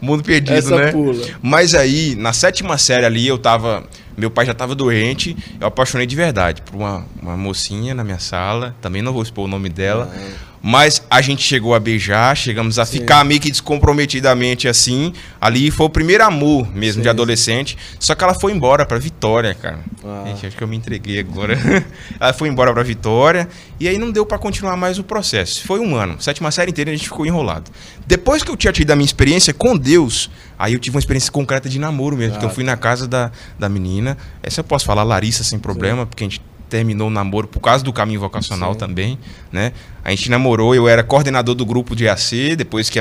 Mundo perdido, Essa né? pula. Mas aí, na sétima série ali, eu tava. Meu pai já tava doente, eu apaixonei de verdade por uma, uma mocinha na minha sala. Também não vou expor o nome dela. Mas a gente chegou a beijar, chegamos a Sim. ficar meio que descomprometidamente assim. Ali foi o primeiro amor mesmo Sim. de adolescente. Só que ela foi embora pra Vitória, cara. Ah. Gente, acho que eu me entreguei agora. ela foi embora pra Vitória. E aí não deu pra continuar mais o processo. Foi um ano. Sétima série inteira a gente ficou enrolado. Depois que eu tinha tido a minha experiência com Deus, aí eu tive uma experiência concreta de namoro mesmo. Ah, eu fui na casa da, da menina. Essa eu posso falar, Larissa, sem problema, porque a gente terminou o namoro por causa do caminho vocacional Sim. também, né? A gente namorou, eu era coordenador do grupo de AC, depois que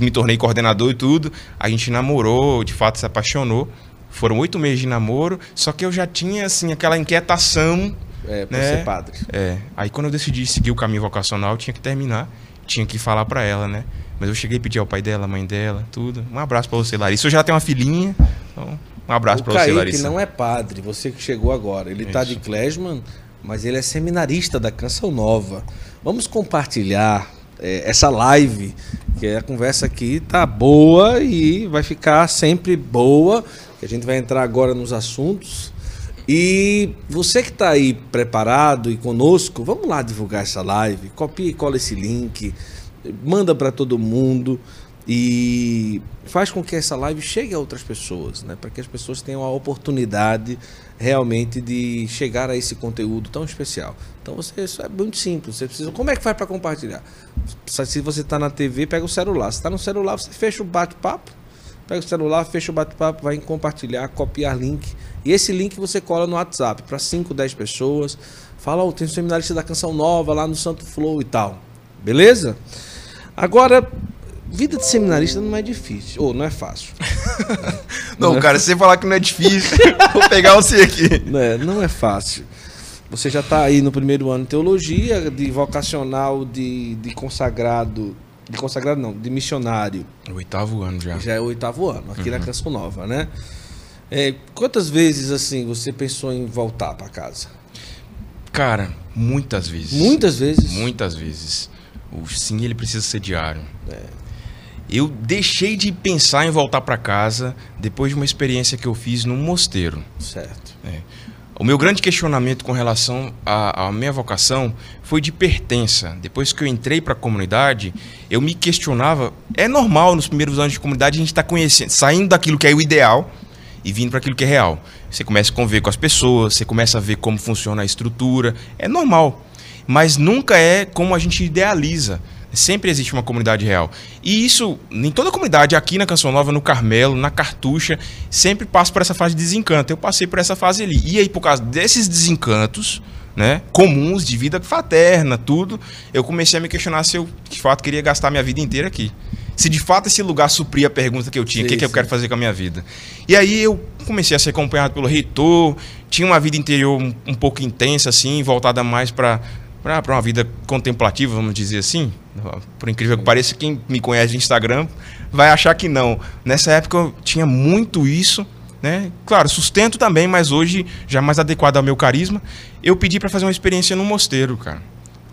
me tornei coordenador e tudo, a gente namorou, de fato se apaixonou. Foram oito meses de namoro, só que eu já tinha, assim, aquela inquietação É, pra Né? ser padre. é, aí quando eu decidi seguir o caminho vocacional, eu tinha que terminar, tinha que falar pra ela, né? Mas eu cheguei a pedir ao pai dela, à mãe dela, tudo. Um abraço pra você, Larissa. Eu já tenho uma filhinha, então um abraço o pra você, Larissa. não é padre, você que chegou agora. Ele tá Isso. de Klesman, mas ele é seminarista da Canção Nova. Vamos compartilhar é, essa live, que a conversa aqui tá boa e vai ficar sempre boa. A gente vai entrar agora nos assuntos. E você que está aí preparado e conosco, vamos lá divulgar essa live. Copia e cola esse link, manda para todo mundo e faz com que essa live chegue a outras pessoas, né? Para que as pessoas tenham a oportunidade realmente de chegar a esse conteúdo tão especial. Então você isso é muito simples. Você precisa. Como é que faz para compartilhar? Se você está na TV, pega o celular. Se está no celular, você fecha o bate-papo. Pega o celular, fecha o bate-papo, vai em compartilhar, copiar link. E esse link você cola no WhatsApp para 5, 10 pessoas. Fala, oh, tem um seminarista da canção nova lá no Santo Flow e tal. Beleza? Agora, Vida de seminarista não é difícil, ou não é fácil. não, não é cara, se você falar que não é difícil, vou pegar você aqui. Não é, não é fácil. Você já está aí no primeiro ano de teologia, de vocacional, de, de consagrado. De consagrado não, de missionário. O oitavo ano já. Já é o oitavo ano, aqui uhum. na Canção Nova, né? É, quantas vezes assim você pensou em voltar para casa? Cara, muitas vezes. Muitas vezes? Muitas vezes. O sim, ele precisa ser diário. É eu deixei de pensar em voltar para casa depois de uma experiência que eu fiz num mosteiro. Certo. É. O meu grande questionamento com relação à, à, minha vocação foi de pertença. Depois que eu entrei para a comunidade, eu me questionava. É normal nos primeiros anos de comunidade a gente estar tá conhecendo, saindo daquilo que é o ideal e vindo para aquilo que é real. Você começa a conviver com as pessoas, você começa a ver como funciona a estrutura. É normal. Mas nunca é como a gente idealiza. Sempre existe uma comunidade real. E isso, em toda a comunidade, aqui na Canção Nova, no Carmelo, na Cartucha, sempre passa por essa fase de desencanto. Eu passei por essa fase ali. E aí, por causa desses desencantos, né, comuns, de vida fraterna, tudo, eu comecei a me questionar se eu, de fato, queria gastar minha vida inteira aqui. Se de fato esse lugar supria a pergunta que eu tinha, o que, que eu quero fazer com a minha vida. E aí eu comecei a ser acompanhado pelo reitor, tinha uma vida interior um, um pouco intensa, assim, voltada mais para para uma vida contemplativa, vamos dizer assim. Por incrível que pareça, quem me conhece no Instagram vai achar que não. Nessa época eu tinha muito isso, né? Claro, sustento também, mas hoje já mais adequado ao meu carisma. Eu pedi para fazer uma experiência no mosteiro, cara.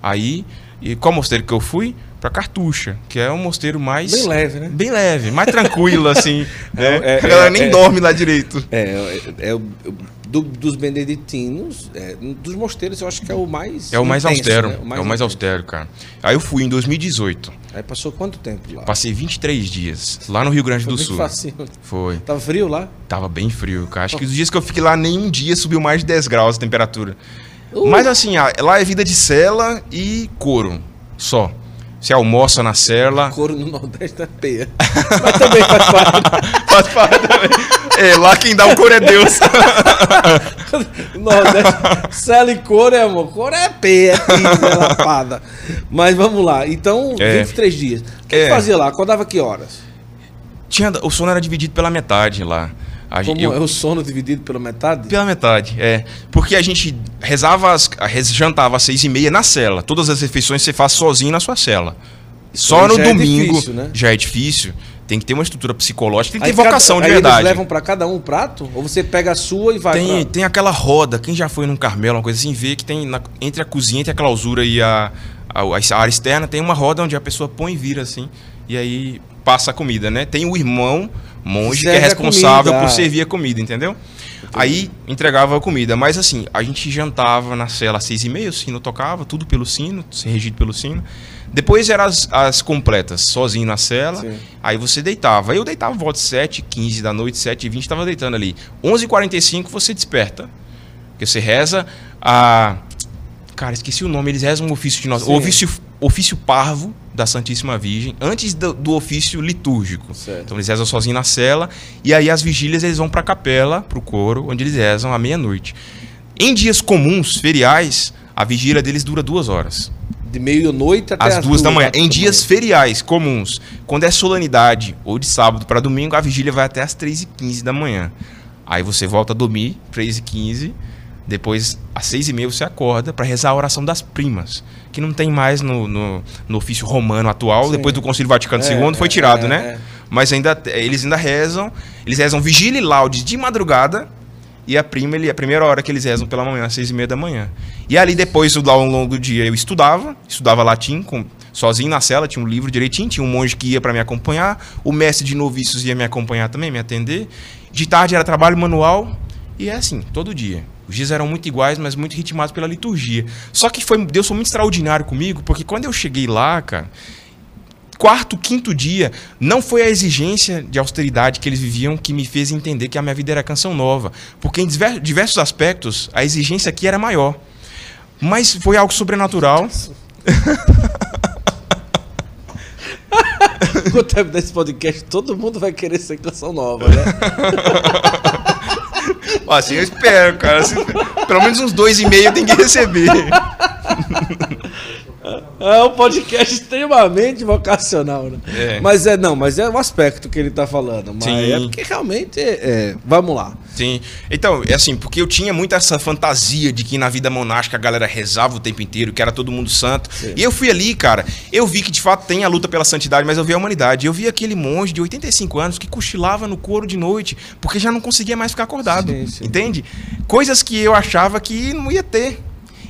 Aí, e qual mosteiro que eu fui? Para Cartucha, que é um mosteiro mais. Bem leve, né? Bem leve, mais tranquilo, assim. né? É, é, a galera nem é, dorme lá direito. É, é, é, do, dos beneditinos, é, dos mosteiros, eu acho que é o mais. É o mais intenso, austero. Né? O mais é o mais austero, cara. Aí eu fui em 2018. Aí passou quanto tempo lá? Passei 23 dias, lá no Rio Grande Foi do Sul. Facinho. Foi. Tava frio lá? Tava bem frio, cara. Acho que os dias que eu fiquei lá, nenhum dia subiu mais de 10 graus a temperatura. Uh. Mas assim, lá é vida de cela e couro. Só. Você almoça na cela. Couro no Nordeste é peia. Mas também faz parte. faz parte também. É, lá quem dá o couro é Deus. Nordeste, cela e couro, é, amor. Couro é peia, é pizza, é lapada. Mas vamos lá. Então, é. 23 dias. O que, é. que fazia lá? Acordava que horas? Tinha, o sono era dividido pela metade lá. A Como gente, eu, é o sono dividido pela metade? Pela metade, é. Porque a gente rezava, as, jantava às seis e meia na cela. Todas as refeições você faz sozinho na sua cela. Só no é domingo é difícil, né? já é difícil. Tem que ter uma estrutura psicológica, tem que ter vocação cada, de verdade. Eles levam para cada um um prato? Ou você pega a sua e vai Tem, pra... tem aquela roda. Quem já foi num Carmelo, uma coisa assim, vê que tem na, entre a cozinha, entre a clausura e a, a, a área externa, tem uma roda onde a pessoa põe e vira assim. E aí passa a comida, né? Tem o irmão monge Serve que é responsável por servir a comida, entendeu? Aí entregava a comida. Mas assim, a gente jantava na cela às seis e meia, o sino tocava, tudo pelo sino, regido pelo sino. Depois eram as, as completas, sozinho na cela. Sim. Aí você deitava. Eu deitava volta de 7, 15 da noite, 7 e 20, estava deitando ali. 11h45 você desperta. Porque você reza a. Cara, esqueci o nome, eles rezam o ofício de nós. O ofício, ofício parvo da Santíssima Virgem, antes do, do ofício litúrgico. Certo. Então eles rezam sozinhos na cela. E aí as vigílias eles vão para a capela, para o coro, onde eles rezam à meia-noite. Em dias comuns, feriais, a vigília deles dura duas horas. De meia-noite até as duas, duas da manhã. Em dias manhã. feriais comuns, quando é solenidade ou de sábado para domingo, a vigília vai até as 3h15 da manhã. Aí você volta a dormir, 3h15 depois, às seis e meia, você acorda para rezar a oração das primas, que não tem mais no, no, no ofício romano atual, Sim. depois do Concílio Vaticano é, II, foi tirado, é, né? É. Mas ainda, eles ainda rezam, eles rezam vigília e laudes de madrugada, e a prima, ele, a primeira hora que eles rezam pela manhã, às seis e meia da manhã. E ali depois, ao longo do dia, eu estudava, estudava latim, com, sozinho na cela, tinha um livro direitinho, tinha um monge que ia para me acompanhar, o mestre de noviços ia me acompanhar também, me atender. De tarde era trabalho manual, e é assim, todo dia. Os dias eram muito iguais, mas muito ritmados pela liturgia. Só que foi, Deus foi muito extraordinário comigo, porque quando eu cheguei lá, cara, quarto, quinto dia, não foi a exigência de austeridade que eles viviam que me fez entender que a minha vida era canção nova. Porque em diversos aspectos, a exigência aqui era maior. Mas foi algo sobrenatural. Quando terminar esse podcast, todo mundo vai querer ser canção nova, né? assim eu espero, cara. Assim, pelo menos uns dois e meio tem que receber. É um podcast extremamente vocacional, né? É. Mas é, não, mas é o aspecto que ele tá falando. Mas Sim. é porque realmente, é, é, vamos lá. Sim. Então, é assim, porque eu tinha muito essa fantasia de que na vida monástica a galera rezava o tempo inteiro, que era todo mundo santo. Sim. E eu fui ali, cara, eu vi que de fato tem a luta pela santidade, mas eu vi a humanidade. Eu vi aquele monge de 85 anos que cochilava no couro de noite, porque já não conseguia mais ficar acordado. Sim, sim. Entende? Coisas que eu achava que não ia ter.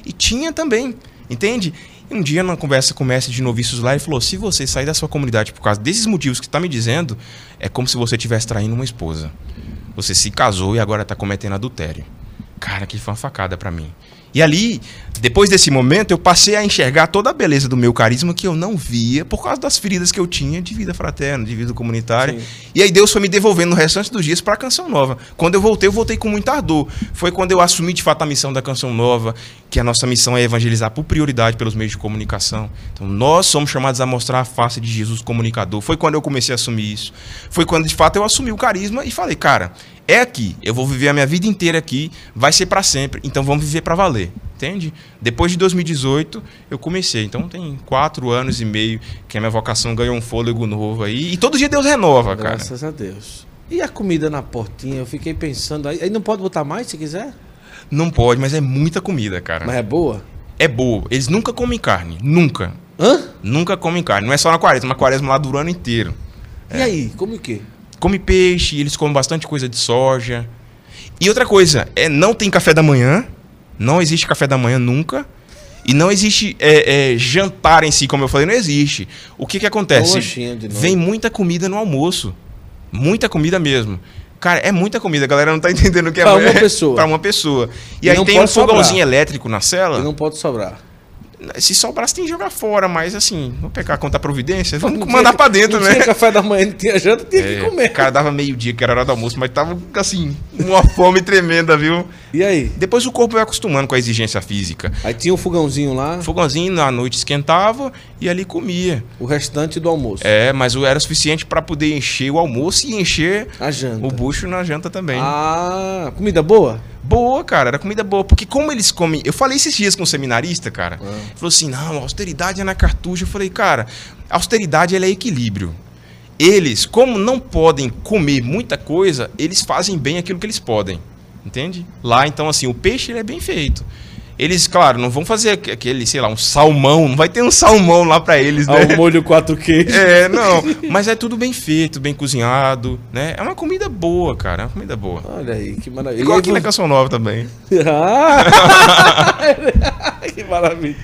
E tinha também. Entende? Um dia, na conversa com o mestre de noviços lá, ele falou: se você sair da sua comunidade por causa desses motivos que está me dizendo, é como se você estivesse traindo uma esposa. Você se casou e agora está cometendo adultério. Cara, que foi uma facada para mim. E ali, depois desse momento, eu passei a enxergar toda a beleza do meu carisma que eu não via por causa das feridas que eu tinha de vida fraterna, de vida comunitária. Sim. E aí Deus foi me devolvendo no restante dos dias para a Canção Nova. Quando eu voltei, eu voltei com muito ardor. Foi quando eu assumi de fato a missão da Canção Nova, que a nossa missão é evangelizar por prioridade pelos meios de comunicação. Então, nós somos chamados a mostrar a face de Jesus comunicador. Foi quando eu comecei a assumir isso. Foi quando de fato eu assumi o carisma e falei, cara, é aqui. Eu vou viver a minha vida inteira aqui, vai ser para sempre. Então vamos viver para valer, entende? Depois de 2018 eu comecei. Então tem quatro anos e meio que a minha vocação ganhou um fôlego novo aí. E todo dia Deus renova, Graças cara. Graças a Deus. E a comida na portinha? Eu fiquei pensando. Aí não pode botar mais se quiser? Não pode, mas é muita comida, cara. Mas é boa? É boa. Eles nunca comem carne. Nunca. Hã? Nunca comem carne. Não é só na quaresma, na quaresma lá do ano inteiro. E é. aí, come o quê? Come peixe, eles comem bastante coisa de soja. E outra coisa, é não tem café da manhã, não existe café da manhã nunca. E não existe é, é, jantar em si, como eu falei, não existe. O que que acontece? Vem muita comida no almoço. Muita comida mesmo. Cara, é muita comida, a galera não tá entendendo o que é. Pra uma pessoa. pra uma pessoa. E, e aí tem um fogãozinho elétrico na cela. E não pode sobrar. Se sobrar, você tem que jogar fora, mas assim, vou pegar conta providência, vamos não mandar tinha, pra dentro, não né? Tinha café da manhã, não tinha janta, tinha é, que comer. O cara dava meio-dia, que era hora do almoço, mas tava assim, uma fome tremenda, viu? E aí? Depois o corpo vai acostumando com a exigência física. Aí tinha um fogãozinho lá. Fogãozinho, na noite esquentava e ali comia. O restante do almoço. É, mas era suficiente para poder encher o almoço e encher a janta. o bucho na janta também. Ah, comida boa? Boa, cara, era comida boa. Porque como eles comem. Eu falei esses dias com um seminarista, cara. Ah. Ele falou assim: não, austeridade é na cartucha. Eu falei, cara, austeridade é equilíbrio. Eles, como não podem comer muita coisa, eles fazem bem aquilo que eles podem. Entende? Lá, então, assim, o peixe ele é bem feito. Eles, claro, não vão fazer aquele, sei lá, um salmão, não vai ter um salmão lá para eles, né? Ah, o molho quatro queijos. É, não, mas é tudo bem feito, bem cozinhado, né? É uma comida boa, cara, é uma comida boa. Olha aí, que maravilha. Igual aqui na Canção Nova também. ah! que maravilha.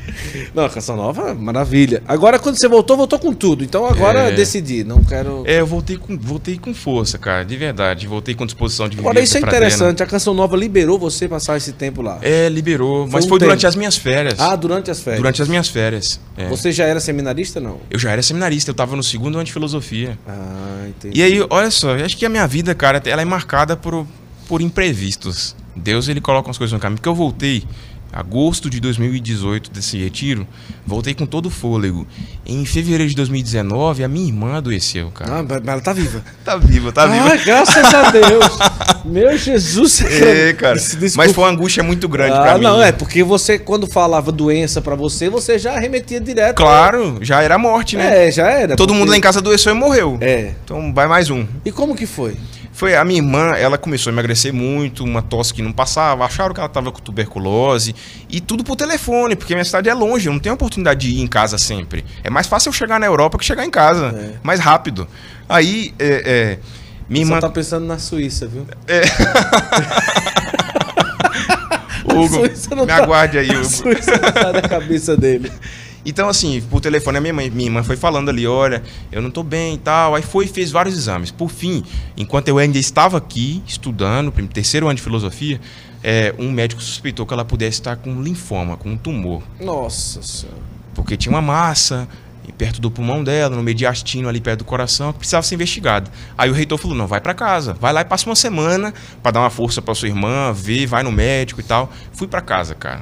Não, a Canção Nova, maravilha. Agora, quando você voltou, voltou com tudo. Então agora é... decidi, não quero... É, eu voltei com, voltei com força, cara, de verdade. Voltei com disposição de viver Agora, isso é interessante, a Canção Nova liberou você passar esse tempo lá. É, liberou, mas mas foi durante as minhas férias. Ah, durante as férias. Durante as minhas férias. É. Você já era seminarista, não? Eu já era seminarista, eu estava no segundo ano de filosofia. Ah, entendi. E aí, olha só, eu acho que a minha vida, cara, ela é marcada por, por imprevistos. Deus, ele coloca as coisas no caminho. Porque eu voltei agosto de 2018 desse retiro, voltei com todo o fôlego. Em fevereiro de 2019, a minha irmã adoeceu, cara. Ah, mas ela tá viva. tá viva, tá viva. Ah, graças a Deus. Meu Jesus. É, cara. Mas foi uma angústia muito grande ah, pra mim. Não, é porque você, quando falava doença pra você, você já remetia direto. Claro, já era morte, né? É, já era. Todo porque... mundo lá em casa adoeceu e morreu. É. Então vai mais um. E como que foi? Foi a minha irmã, ela começou a emagrecer muito, uma tosse que não passava, acharam que ela estava com tuberculose e tudo por telefone, porque minha cidade é longe, eu não tenho oportunidade de ir em casa sempre. É mais fácil eu chegar na Europa que chegar em casa, é. mais rápido. Aí, é, é, minha Você irmã. tá pensando na Suíça, viu? É. Hugo, me tá... aguarde aí, Hugo. A Suíça não tá na cabeça dele. Então, assim, por telefone, a minha mãe, minha irmã foi falando ali, olha, eu não tô bem e tal. Aí foi e fez vários exames. Por fim, enquanto eu ainda estava aqui, estudando, terceiro ano de filosofia, é, um médico suspeitou que ela pudesse estar com linfoma, com um tumor. Nossa senhora. Porque tinha uma massa perto do pulmão dela, no mediastino ali perto do coração, que precisava ser investigado. Aí o reitor falou: "Não, vai para casa. Vai lá e passa uma semana para dar uma força para sua irmã, ver, vai no médico e tal". Fui para casa, cara.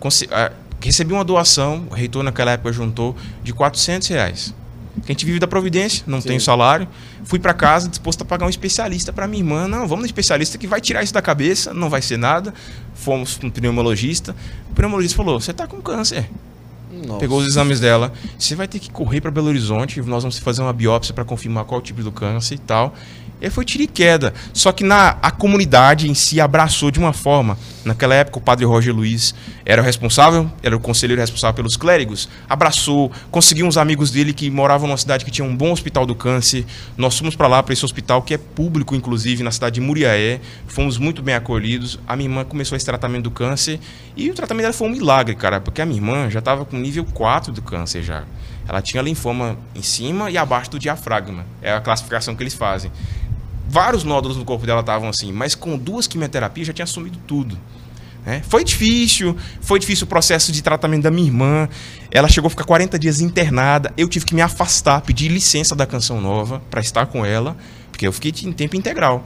Conse ah, recebi uma doação, o reitor naquela época juntou de 400 reais. Que a gente vive da providência, não Sim. tem salário. Fui para casa disposto a pagar um especialista para minha irmã. Não, vamos no especialista que vai tirar isso da cabeça, não vai ser nada. Fomos um pneumologista. O pneumologista falou: "Você tá com câncer". Nossa. Pegou os exames dela. Você vai ter que correr para Belo Horizonte. Nós vamos fazer uma biópsia para confirmar qual o tipo do câncer e tal. E foi tiro e queda. Só que na, a comunidade em si abraçou de uma forma. Naquela época, o padre Roger Luiz era o responsável, era o conselheiro responsável pelos clérigos. Abraçou, conseguiu uns amigos dele que moravam numa cidade que tinha um bom hospital do câncer. Nós fomos para lá, para esse hospital, que é público, inclusive, na cidade de Muriaé. Fomos muito bem acolhidos. A minha irmã começou esse tratamento do câncer. E o tratamento dela foi um milagre, cara, porque a minha irmã já estava com nível 4 do câncer já. Ela tinha linfoma em cima e abaixo do diafragma. É a classificação que eles fazem vários nódulos no corpo dela estavam assim, mas com duas quimioterapias já tinha sumido tudo. Né? Foi difícil, foi difícil o processo de tratamento da minha irmã. Ela chegou a ficar 40 dias internada. Eu tive que me afastar, pedir licença da Canção Nova para estar com ela, porque eu fiquei em tempo integral.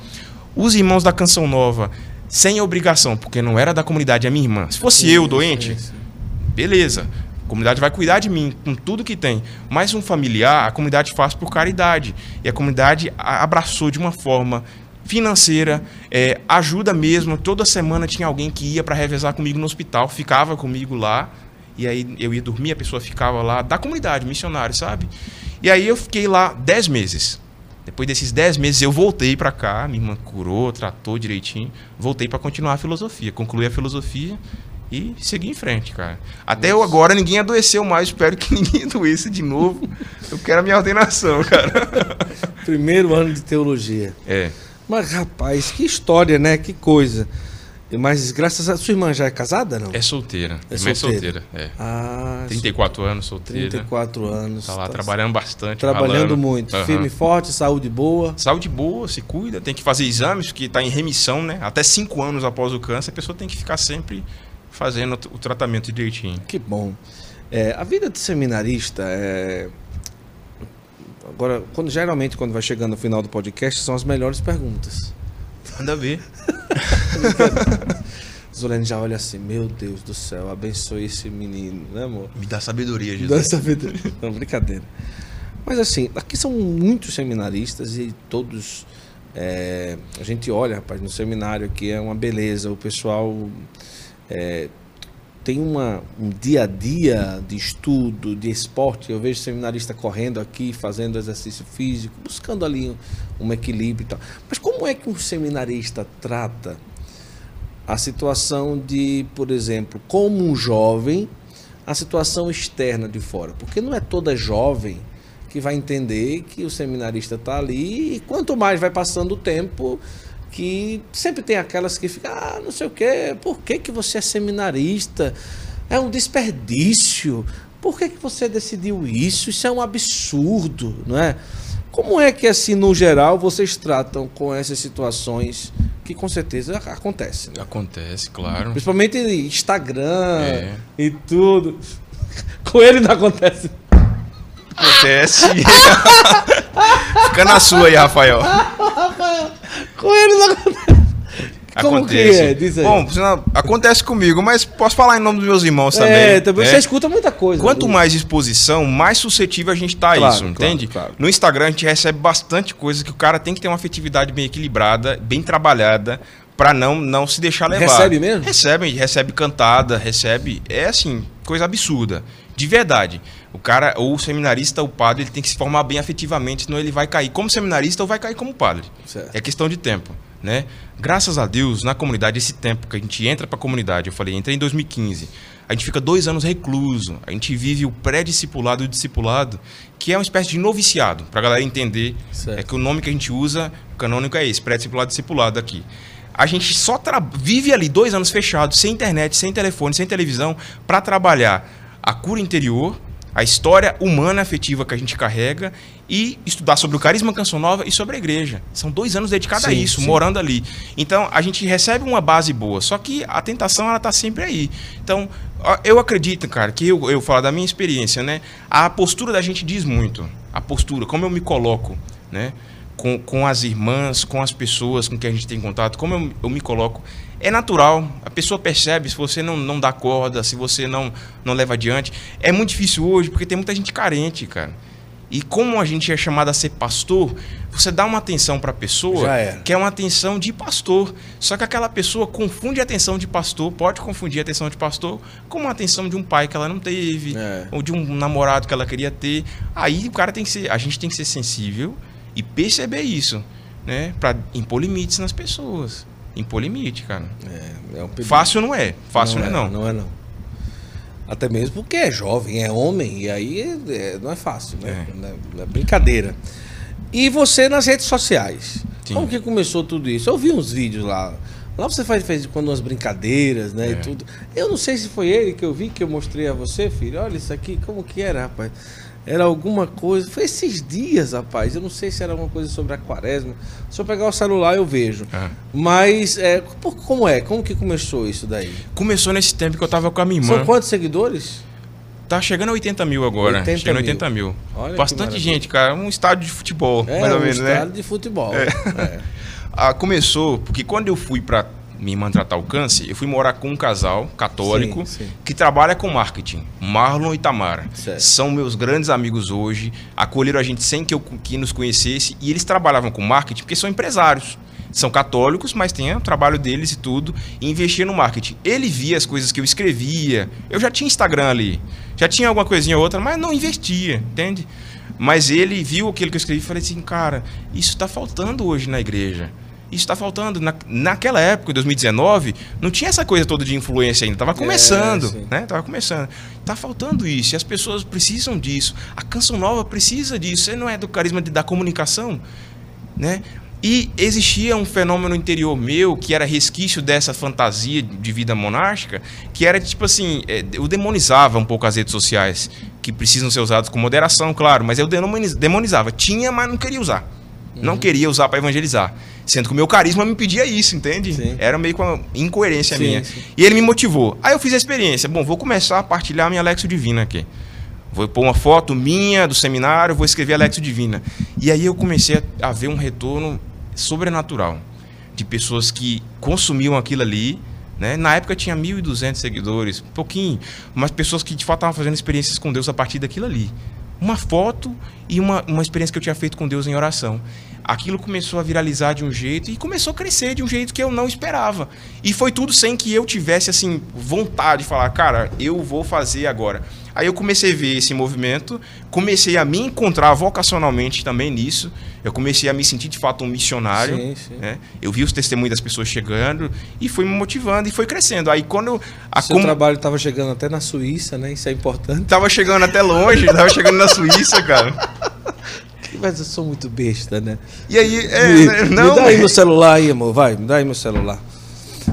Os irmãos da Canção Nova, sem obrigação, porque não era da comunidade, a minha irmã. Se fosse sim, eu doente, sim, sim. beleza. Comunidade vai cuidar de mim com tudo que tem. Mas um familiar, a comunidade faz por caridade. E a comunidade abraçou de uma forma financeira, é, ajuda mesmo. Toda semana tinha alguém que ia para revezar comigo no hospital, ficava comigo lá. E aí eu ia dormir, a pessoa ficava lá, da comunidade, missionário, sabe? E aí eu fiquei lá 10 meses. Depois desses 10 meses eu voltei para cá, minha irmã curou, tratou direitinho, voltei para continuar a filosofia, concluí a filosofia e seguir em frente, cara. Até eu agora ninguém adoeceu mais, espero que ninguém adoeça de novo. Eu quero a minha ordenação, cara. Primeiro ano de teologia. É. Mas, rapaz, que história, né? Que coisa. Mas graças a sua irmã já é casada, não? É solteira. É solteira. É solteira, é. Ah, 34 anos, solteira. 34 anos. Tá lá tá trabalhando bastante. Trabalhando ralando. muito. Uhum. Firme e forte, saúde boa. Saúde boa, se cuida. Tem que fazer exames, porque está em remissão, né? Até 5 anos após o câncer, a pessoa tem que ficar sempre fazendo o tratamento direitinho. Que bom. É, a vida de seminarista é. Agora, quando, geralmente, quando vai chegando no final do podcast, são as melhores perguntas. Manda ver. Zolene já olha assim, meu Deus do céu, abençoe esse menino, né, amor? Me dá sabedoria, Jesus. Dá sabedoria. Não, brincadeira. Mas assim, aqui são muitos seminaristas e todos. É, a gente olha, rapaz, no seminário aqui é uma beleza. O pessoal é, tem uma, um dia a dia de estudo, de esporte. Eu vejo seminarista correndo aqui, fazendo exercício físico, buscando ali um, um equilíbrio e tal. Mas como é que um seminarista trata a situação de, por exemplo, como um jovem, a situação externa de fora? Porque não é toda jovem que vai entender que o seminarista está ali e quanto mais vai passando o tempo que sempre tem aquelas que ficam, ah, não sei o quê, por que, que você é seminarista? É um desperdício. Por que, que você decidiu isso? Isso é um absurdo, não é? Como é que, assim, no geral, vocês tratam com essas situações que com certeza acontecem? Né? Acontece, claro. Principalmente Instagram é. e tudo. Com ele não acontece. Acontece. Fica na sua aí, Rafael. Com ele não acontece. Como acontece. que é? Diz aí. Bom, acontece comigo, mas posso falar em nome dos meus irmãos também. É, também né? você escuta muita coisa. Quanto mais exposição, mais suscetível a gente tá claro, a isso, entende? Claro, claro. No Instagram a gente recebe bastante coisa que o cara tem que ter uma afetividade bem equilibrada, bem trabalhada, para não não se deixar levar. Recebe mesmo? Recebe, recebe cantada, recebe. É assim, coisa absurda. De verdade. O cara, ou o seminarista, o padre, ele tem que se formar bem afetivamente, senão ele vai cair como seminarista ou vai cair como padre. Certo. É questão de tempo. Né? Graças a Deus, na comunidade, esse tempo que a gente entra para a comunidade, eu falei, entrei em 2015, a gente fica dois anos recluso, a gente vive o pré-discipulado e o discipulado, que é uma espécie de noviciado, para a galera entender certo. é que o nome que a gente usa, canônico é esse, pré-discipulado e discipulado aqui. A gente só vive ali dois anos fechados, sem internet, sem telefone, sem televisão, para trabalhar a cura interior, a história humana afetiva que a gente carrega e estudar sobre o carisma Canção Nova e sobre a igreja. São dois anos dedicados a isso, sim. morando ali. Então a gente recebe uma base boa, só que a tentação ela está sempre aí. Então eu acredito, cara, que eu, eu falo da minha experiência, né? A postura da gente diz muito. A postura, como eu me coloco, né? Com, com as irmãs, com as pessoas com quem a gente tem contato, como eu, eu me coloco é natural. A pessoa percebe se você não, não dá corda, se você não, não leva adiante. É muito difícil hoje, porque tem muita gente carente, cara. E como a gente é chamado a ser pastor, você dá uma atenção para a pessoa que é uma atenção de pastor. Só que aquela pessoa confunde a atenção de pastor, pode confundir a atenção de pastor com uma atenção de um pai que ela não teve, é. ou de um namorado que ela queria ter. Aí o cara tem que ser, a gente tem que ser sensível e perceber isso, né, para impor limites nas pessoas impor limite, cara. É, é um Fácil não é. Fácil não, não é, não. Não é não. Até mesmo porque é jovem, é homem, e aí é, não é fácil, né? É. É, é brincadeira. E você nas redes sociais? Sim. Como que começou tudo isso? Eu vi uns vídeos lá. Lá você faz, faz quando umas brincadeiras, né? É. E tudo. Eu não sei se foi ele que eu vi, que eu mostrei a você, filho. Olha isso aqui, como que era, rapaz? Era alguma coisa. Foi esses dias, rapaz. Eu não sei se era alguma coisa sobre a quaresma. Se eu pegar o celular, eu vejo. Ah. Mas, é, como é? Como que começou isso daí? Começou nesse tempo que eu tava com a minha irmã. São quantos seguidores? Tá chegando a 80 mil agora. 80 chegando a 80 mil. Olha Bastante gente, cara. Um estádio de futebol, é, mais ou um menos, né? Um estádio de futebol. É. É. ah, começou, porque quando eu fui para minha irmã tratar o câncer, eu fui morar com um casal católico sim, sim. que trabalha com marketing, Marlon e Tamara. Certo. São meus grandes amigos hoje, acolheram a gente sem que eu que nos conhecesse e eles trabalhavam com marketing porque são empresários. São católicos, mas tem o trabalho deles e tudo, e investir no marketing. Ele via as coisas que eu escrevia. Eu já tinha Instagram ali, já tinha alguma coisinha ou outra, mas não investia, entende? Mas ele viu aquilo que eu escrevi e falei assim, cara, isso está faltando hoje na igreja. Isso está faltando. Na, naquela época, em 2019, não tinha essa coisa toda de influência ainda. Estava começando, é, né? Tava começando. Está faltando isso. E as pessoas precisam disso. A canção nova precisa disso. Você não é do carisma de, da comunicação, né? E existia um fenômeno interior meu que era resquício dessa fantasia de vida monástica, que era tipo assim, é, eu demonizava um pouco as redes sociais, que precisam ser usadas com moderação, claro, mas eu demonizava. Tinha, mas não queria usar. Uhum. Não queria usar para evangelizar. Sendo que o meu carisma me pedia isso, entende? Sim. Era meio com incoerência sim, minha. Sim. E ele me motivou. Aí eu fiz a experiência. Bom, vou começar a partilhar minha Alexo Divina aqui. Vou pôr uma foto minha do seminário, vou escrever Alexo Divina. E aí eu comecei a, ver um retorno sobrenatural de pessoas que consumiam aquilo ali. Né? Na época tinha 1.200 seguidores, pouquinho, mas pessoas que de fato estavam fazendo experiências com Deus a partir daquilo ali. Uma foto e uma, uma experiência que eu tinha feito com Deus em oração aquilo começou a viralizar de um jeito e começou a crescer de um jeito que eu não esperava. E foi tudo sem que eu tivesse assim vontade de falar, cara, eu vou fazer agora. Aí eu comecei a ver esse movimento, comecei a me encontrar vocacionalmente também nisso. Eu comecei a me sentir de fato um missionário. Sim, sim. Né? Eu vi os testemunhos das pessoas chegando e fui me motivando e foi crescendo. Aí quando eu, a Seu com... trabalho estava chegando até na Suíça, né? Isso é importante. Tava chegando até longe, tava chegando na Suíça, cara. Mas eu sou muito besta, né? E aí, é, me, né, não. Me dá aí meu celular aí, amor. Vai, me dá aí meu celular.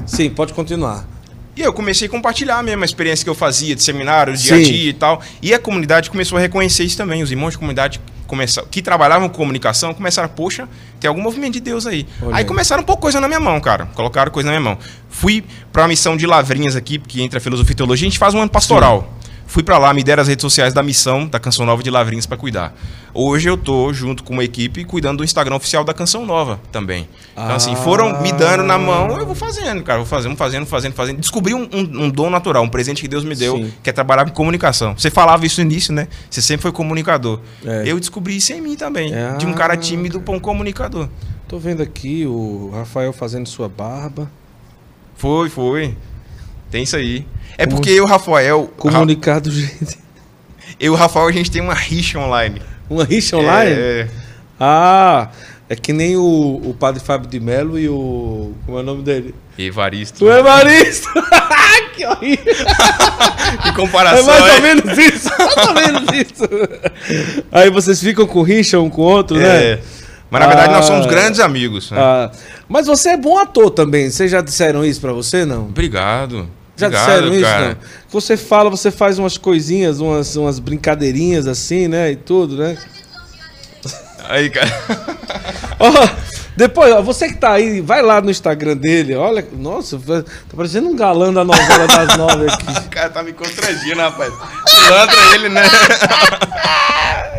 Sim, pode continuar. E eu comecei a compartilhar mesmo a experiência que eu fazia de seminário, dia a dia e tal. E a comunidade começou a reconhecer isso também. Os irmãos de comunidade começaram, que trabalhavam com comunicação começaram, poxa, tem algum movimento de Deus aí. Aí começaram um pouco coisa na minha mão, cara. Colocaram coisa na minha mão. Fui para uma missão de Lavrinhas aqui, porque entra a filosofia e teologia, a gente faz um ano pastoral. Sim. Fui para lá, me deram as redes sociais da missão da Canção Nova de Lavrinhos para cuidar. Hoje eu tô junto com uma equipe cuidando do Instagram oficial da Canção Nova também. Então, assim, foram me dando na mão, eu vou fazendo, cara. Vou fazendo, fazendo, fazendo, fazendo. Descobri um, um, um dom natural, um presente que Deus me deu, Sim. que é trabalhar com comunicação. Você falava isso no início, né? Você sempre foi comunicador. É. Eu descobri isso em mim também. De um cara tímido para um comunicador. Tô vendo aqui o Rafael fazendo sua barba. Foi, foi. Tem isso aí. É porque eu e o Rafael. Comunicado, gente. Eu e o Rafael, a gente tem uma rixa online. Uma rixa online? É. Ah, é que nem o, o padre Fábio de Mello e o. Como é o nome dele? Evaristo. O Evaristo! que horrível! que comparação. É mais ou menos isso. Mais ou menos isso. Aí vocês ficam com rixa um com o outro, é. né? Mas na verdade ah, nós somos ah. grandes amigos. Né? Ah, mas você é bom ator também. Vocês já disseram isso para você, não? Obrigado. Já Obrigado, disseram isso, cara. não? Você fala, você faz umas coisinhas, umas, umas brincadeirinhas assim, né? E tudo, né? Aí, cara. Ó, depois, ó, você que tá aí, vai lá no Instagram dele, olha. Nossa, tá parecendo um galã da novela das nove aqui. O cara tá me constrangindo, rapaz. Pilantra ele, né?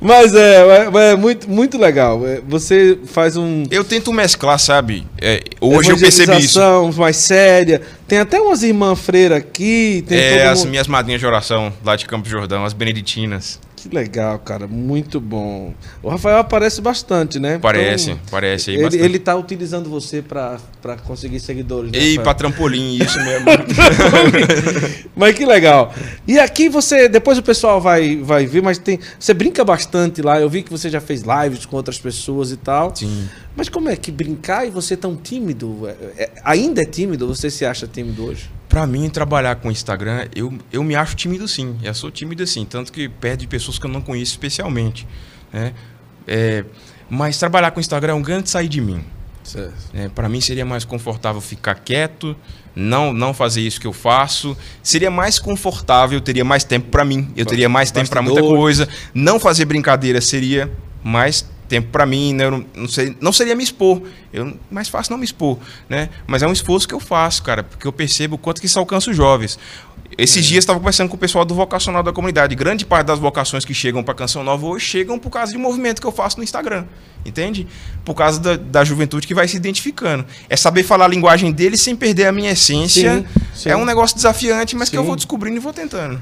Mas é, é, é muito, muito legal. É, Você faz um. Eu tento mesclar, sabe? É, hoje eu percebi isso. mais séria. Tem até umas irmãs freiras aqui. É, as mundo- minhas madrinhas de oração lá de Campo Jordão, as beneditinas. Que legal, cara. Muito bom. O Rafael aparece bastante, né? Parece, Então, parece aí ele, ele tá utilizando você pra conseguir seguidores. né, E Rafael? pra trampolim, isso mesmo. Mas que legal. E aqui você, depois o pessoal vai, vai ver, mas tem. Você brinca bastante lá. Eu vi que você já fez lives com outras pessoas e tal. Sim. Mas como é que brincar e você tão tímido? É- é- ainda é tímido? Você se acha tímido hoje? Pra mim, trabalhar com Instagram, eu, eu me acho tímido sim. Eu sou tímido sim. Tanto que perto de pessoas que eu não conheço especialmente. Né? É, mas trabalhar com Instagram é um grande sair de mim. É, para mim seria mais confortável ficar quieto, não não fazer isso que eu faço. Seria mais confortável, eu teria mais tempo para mim, eu teria mais tempo para muita coisa. Não fazer brincadeira seria mais tempo para mim, né? Eu não, não, sei, não seria me expor. Eu mais fácil não me expor, né? Mas é um esforço que eu faço, cara, porque eu percebo o quanto que isso alcança os jovens. Esses dias estava conversando com o pessoal do vocacional da comunidade. Grande parte das vocações que chegam para Canção Nova hoje chegam por causa de movimento que eu faço no Instagram. Entende? Por causa da, da juventude que vai se identificando. É saber falar a linguagem deles sem perder a minha essência. Sim, sim. É um negócio desafiante, mas que eu Sim. vou descobrindo e vou tentando.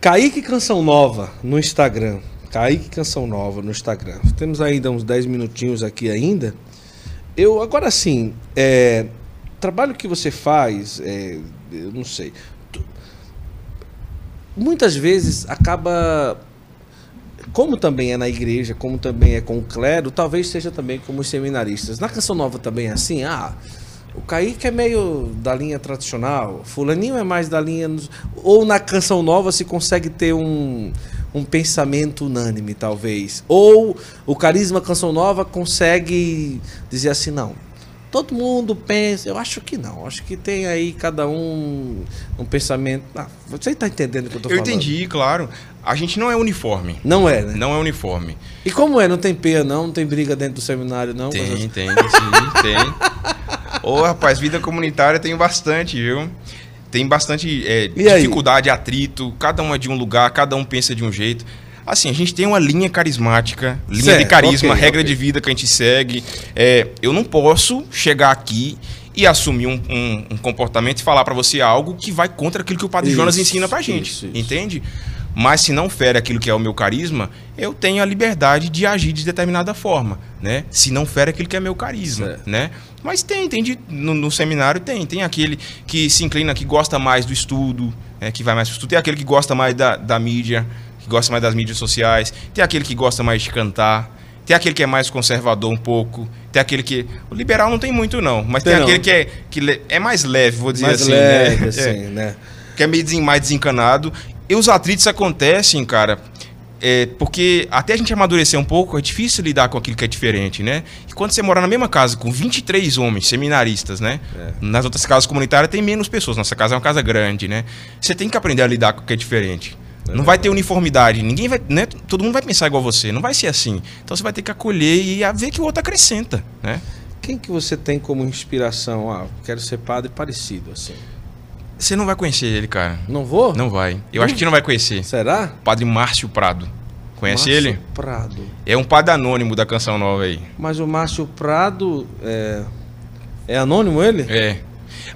Kaique Canção Nova no Instagram. Kaique Canção Nova no Instagram. Temos ainda uns 10 minutinhos aqui ainda. Eu, agora sim, é, trabalho que você faz, é, eu não sei. Tu- muitas vezes acaba. Como também é na igreja, como também é com o clero, talvez seja também como os seminaristas. Na Canção Nova também é assim, ah, o Kaique é meio da linha tradicional, fulaninho é mais da linha... Ou na Canção Nova se consegue ter um, um pensamento unânime, talvez. Ou o Carisma Canção Nova consegue dizer assim, não, todo mundo pensa... Eu acho que não, acho que tem aí cada um um pensamento... Ah, você está entendendo o que eu eu falando? entendi, claro. A gente não é uniforme. Não é, né? Não é uniforme. E como é? Não tem peia, não? Não tem briga dentro do seminário, não? Tem, tem, sim, tem. Ô, rapaz, vida comunitária tem bastante, viu? Tem bastante é, E aí? dificuldade, atrito, cada um é de um lugar, cada um pensa de um jeito. Assim, a gente tem uma linha carismática, linha Certo, de carisma, ok, regra ok. de vida que a gente segue. É, eu não posso chegar aqui e assumir um, um- um comportamento e falar pra você algo que vai contra aquilo que o Padre Isso, Jonas ensina pra gente, isso, isso. entende? Mas se não fere aquilo que é o meu carisma, eu tenho a liberdade de agir de determinada forma, né? Se não fere aquilo que é meu carisma, Certo. né? Mas tem, tem de- no, no seminário tem, tem aquele que se inclina, que gosta mais do estudo, né? que vai mais pro estudo, tem aquele que gosta mais da, da mídia, que gosta mais das mídias sociais, tem aquele que gosta mais de cantar, tem aquele que é mais conservador um pouco, tem aquele que o liberal não tem muito não, mas tem, Tem não. aquele que é que é mais leve, vou dizer Mais assim, leve, né? assim, É né? que é meio mais desencanado. E os atritos acontecem, cara, é, porque até a gente amadurecer um pouco, é difícil lidar com aquilo que é diferente, né? E quando você mora na mesma casa com 23 homens seminaristas, né? É. Nas outras casas comunitárias tem menos pessoas. Nossa casa é uma casa grande, né? Você tem que aprender a lidar com o que é diferente. não vai ter uniformidade, ninguém vai, né? Todo mundo vai pensar igual você, não vai ser assim. Então você vai ter que acolher e ver que o outro acrescenta, né? Quem que você tem como inspiração? Ah, quero ser padre parecido, assim. Você não vai conhecer ele, cara. Não vou? Não vai. Eu acho que não vai conhecer. Será? Padre Márcio Prado. Conhece Márcio ele? Prado. É um padre anônimo da canção nova aí. Mas o Márcio Prado é, é anônimo ele? É.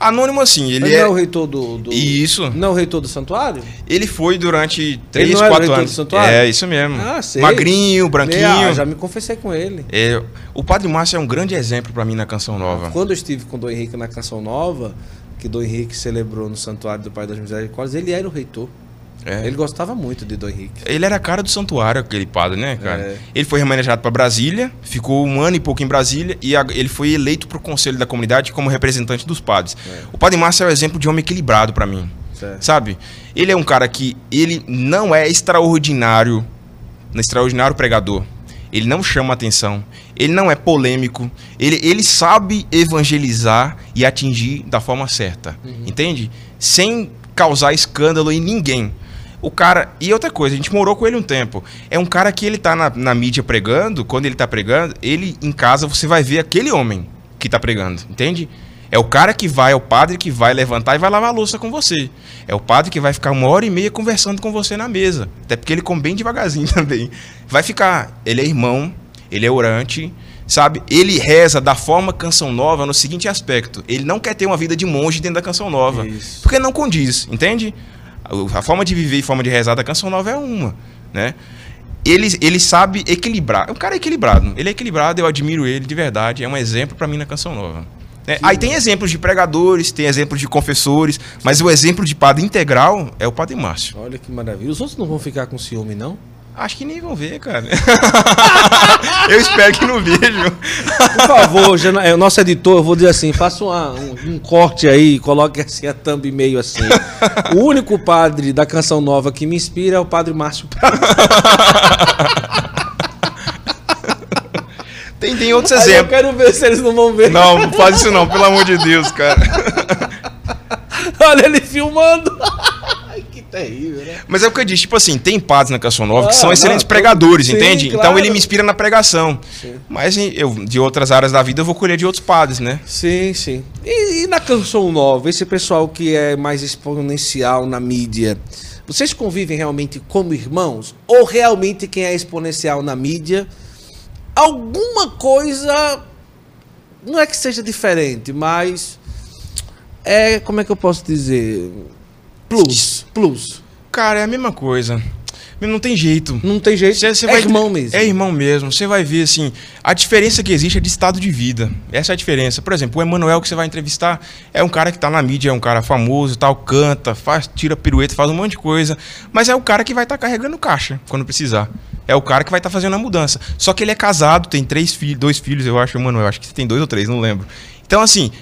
Anônimo assim, ele Ele é. não é o reitor do, do- Isso. Não é o reitor do santuário? Ele foi durante 3, não era o 4 reitor anos. do santuário? É, isso mesmo. Ah, sei. Magrinho, branquinho. Ah, já me confessei com ele. É, o Padre Márcio é um grande exemplo pra mim na canção nova. Quando eu estive com o Dom Henrique na Canção Nova, que Dom Henrique celebrou no Santuário do Pai das Misericórdias, ele era o reitor. É. Ele gostava muito de Dom Henrique. Ele era a cara do santuário, aquele padre, né, cara? É. Ele foi remanejado para Brasília, ficou um ano e pouco em Brasília e a- ele foi eleito para o conselho da comunidade como representante dos padres. É. O padre Márcio é o exemplo de homem equilibrado para mim. Sabe? Ele é um cara que ele não é extraordinário, um extraordinário pregador. ele não chama atenção, ele não é polêmico, ele, ele sabe evangelizar e atingir da forma certa, uhum. entende? Sem causar escândalo em ninguém. O cara. E outra coisa, a gente morou com ele um tempo. É um cara que ele tá na, na mídia pregando, quando ele tá pregando, ele em casa você vai ver aquele homem que tá pregando, entende? É o cara que vai, é o padre que vai levantar e vai lavar a louça com você. É o padre que vai ficar uma hora e meia conversando com você na mesa. Até porque ele come bem devagarzinho também. Vai ficar. Ele é irmão, ele é orante, sabe? Ele reza da forma canção nova no seguinte aspecto: ele não quer ter uma vida de monge dentro da canção nova. Isso. Porque não condiz, entende? A forma de viver e forma de rezar da canção nova é uma, né? Ele, ele sabe equilibrar. O cara é equilibrado. Ele é equilibrado, eu admiro ele de verdade. É um exemplo para mim na canção nova. É, aí tem exemplos de pregadores, tem exemplos de confessores, mas o exemplo de padre integral é o padre Márcio. Olha que maravilha. Os outros não vão ficar com ciúme, não? Acho que nem vão ver, cara. eu espero que não vejam. Por favor, é, o nosso editor, eu vou dizer assim, faça uma, um, um, corte aí, coloque assim a thumb meio assim. O único padre da canção nova que me inspira é o padre Márcio Prado. Tem, tem outros exemplos. eu quero ver se eles não vão ver. Não, não faz isso não, pelo amor de Deus, cara. Olha ele filmando. Terrível, né? Mas é o que eu disse, tipo assim, tem padres na Canção Nova ah, que são excelentes não, pregadores, sim, entende? Claro. Então ele me inspira na pregação. Sim. Mas eu, de outras áreas da vida, eu vou colher de outros padres, né? Sim, sim. E, e na Canção Nova, esse pessoal que é mais exponencial na mídia, vocês convivem realmente como irmãos? Ou realmente quem é exponencial na mídia alguma coisa. Não é que seja diferente, mas. É. Como é que eu posso dizer? Plus. Plus. Cara, é a mesma coisa. Não tem jeito. Não tem jeito. Cê, cê é vai, irmão mesmo. É irmão mesmo. Você vai ver, assim, a diferença que existe é de estado de vida. Essa é a diferença. Por exemplo, o Emanuel que você vai entrevistar é um cara que tá na mídia, é um cara famoso, tal, canta, faz, tira pirueta, faz um monte de coisa. Mas é o cara que vai estar tá carregando caixa quando precisar. É o cara que vai estar tá fazendo a mudança. Só que ele é casado, tem três filhos, dois filhos, eu acho, Emanuel. Acho que tem dois ou três, não lembro. Então, assim,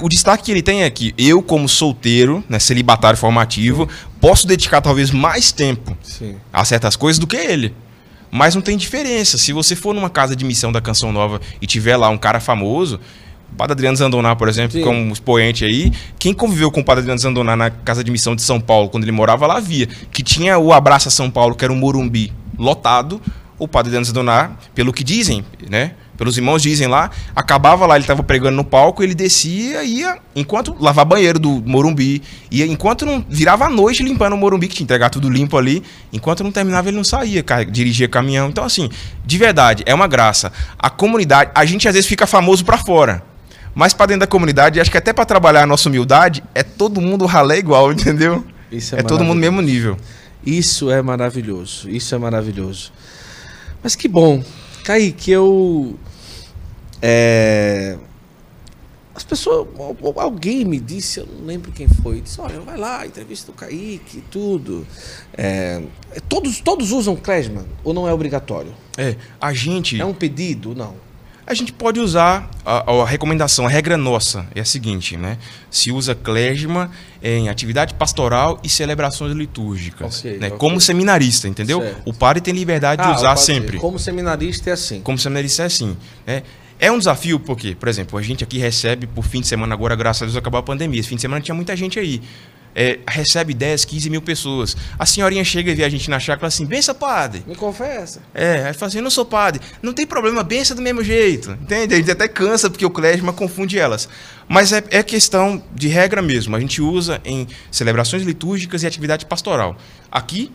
o destaque que ele tem é que eu, como solteiro, né, celibatário formativo, posso dedicar talvez mais tempo Sim. a certas coisas do que ele. Mas não tem diferença. Se você for numa casa de missão da Canção Nova e tiver lá um cara famoso, o Padre Adriano Zandoná, por exemplo, Sim. como expoente aí, quem conviveu com o Padre Adriano Zandoná na casa de missão de São Paulo, quando ele morava lá, via que tinha o Abraça São Paulo, que era um Morumbi lotado, o Padre Adriano Zandoná, pelo que dizem, né? pelos irmãos dizem lá, acabava lá, ele estava pregando no palco, ele descia, ia, enquanto lavar banheiro do Morumbi, ia, enquanto não virava a noite limpando o Morumbi, que tinha que entregar tudo limpo ali, enquanto não terminava ele não saía, dirigia caminhão. Então assim, de verdade, é uma graça. A comunidade, a gente às vezes fica famoso para fora. Mas para dentro da comunidade, acho que até para trabalhar a nossa humildade, é todo mundo ralé igual, entendeu? Isso é, é todo mundo mesmo nível. Isso é maravilhoso. Isso é maravilhoso. Mas que bom. Kaique, eu é... As pessoas, alguém me disse, eu não lembro quem foi, disse, olha, vai lá, entrevista do Kaique, tudo. É, é, todos, todos usam Klesman ou não é obrigatório? É, a gente... É um pedido? Não. A gente pode usar a, a, recomendação, a regra nossa é a seguinte, né? Se usa klezma em atividade pastoral e celebrações litúrgicas, okay, né? Okay. Como seminarista, entendeu? Certo. O padre tem liberdade de ah, usar sempre. Como seminarista é assim. Como seminarista é assim, né? É um desafio porque, por exemplo, a gente aqui recebe por fim de semana agora, graças a Deus, acabou a pandemia. Esse fim de semana tinha muita gente aí. É, recebe 10, 15 mil pessoas. A senhorinha chega e vê a gente na chácara assim, bença, padre. Me confessa. É, aí fala assim, eu não sou padre. Não tem problema, bença do mesmo jeito. Entende? A gente até cansa porque o clésima confunde elas. Mas é, é questão de regra mesmo. A gente usa em celebrações litúrgicas e atividade pastoral. Aqui,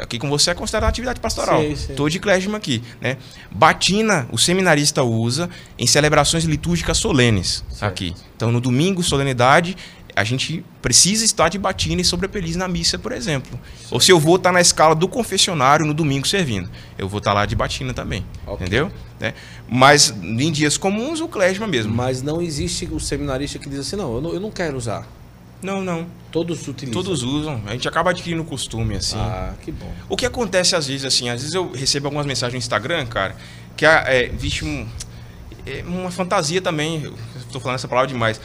aqui com você é considerado atividade pastoral. Estou de clésima aqui. Né? Batina, o seminarista usa em celebrações litúrgicas solenes certo. aqui. Então, no domingo, solenidade, a gente precisa estar de batina e sobrepeliz na missa, por exemplo. Certo. Ou se eu vou estar na escala do confessionário no domingo servindo, eu vou estar lá de batina também. Okay. Entendeu? Né? Mas em dias comuns, o clésima mesmo. Mas não existe o seminarista que diz assim, não, eu não, eu não quero usar. Não, não. Todos utilizam? Todos usam. A gente acaba adquirindo costume, assim. Ah, que bom. O que acontece às vezes, assim, às vezes eu recebo algumas mensagens no Instagram, cara, que é, é vixe, um, é uma fantasia também, estou falando essa palavra demais,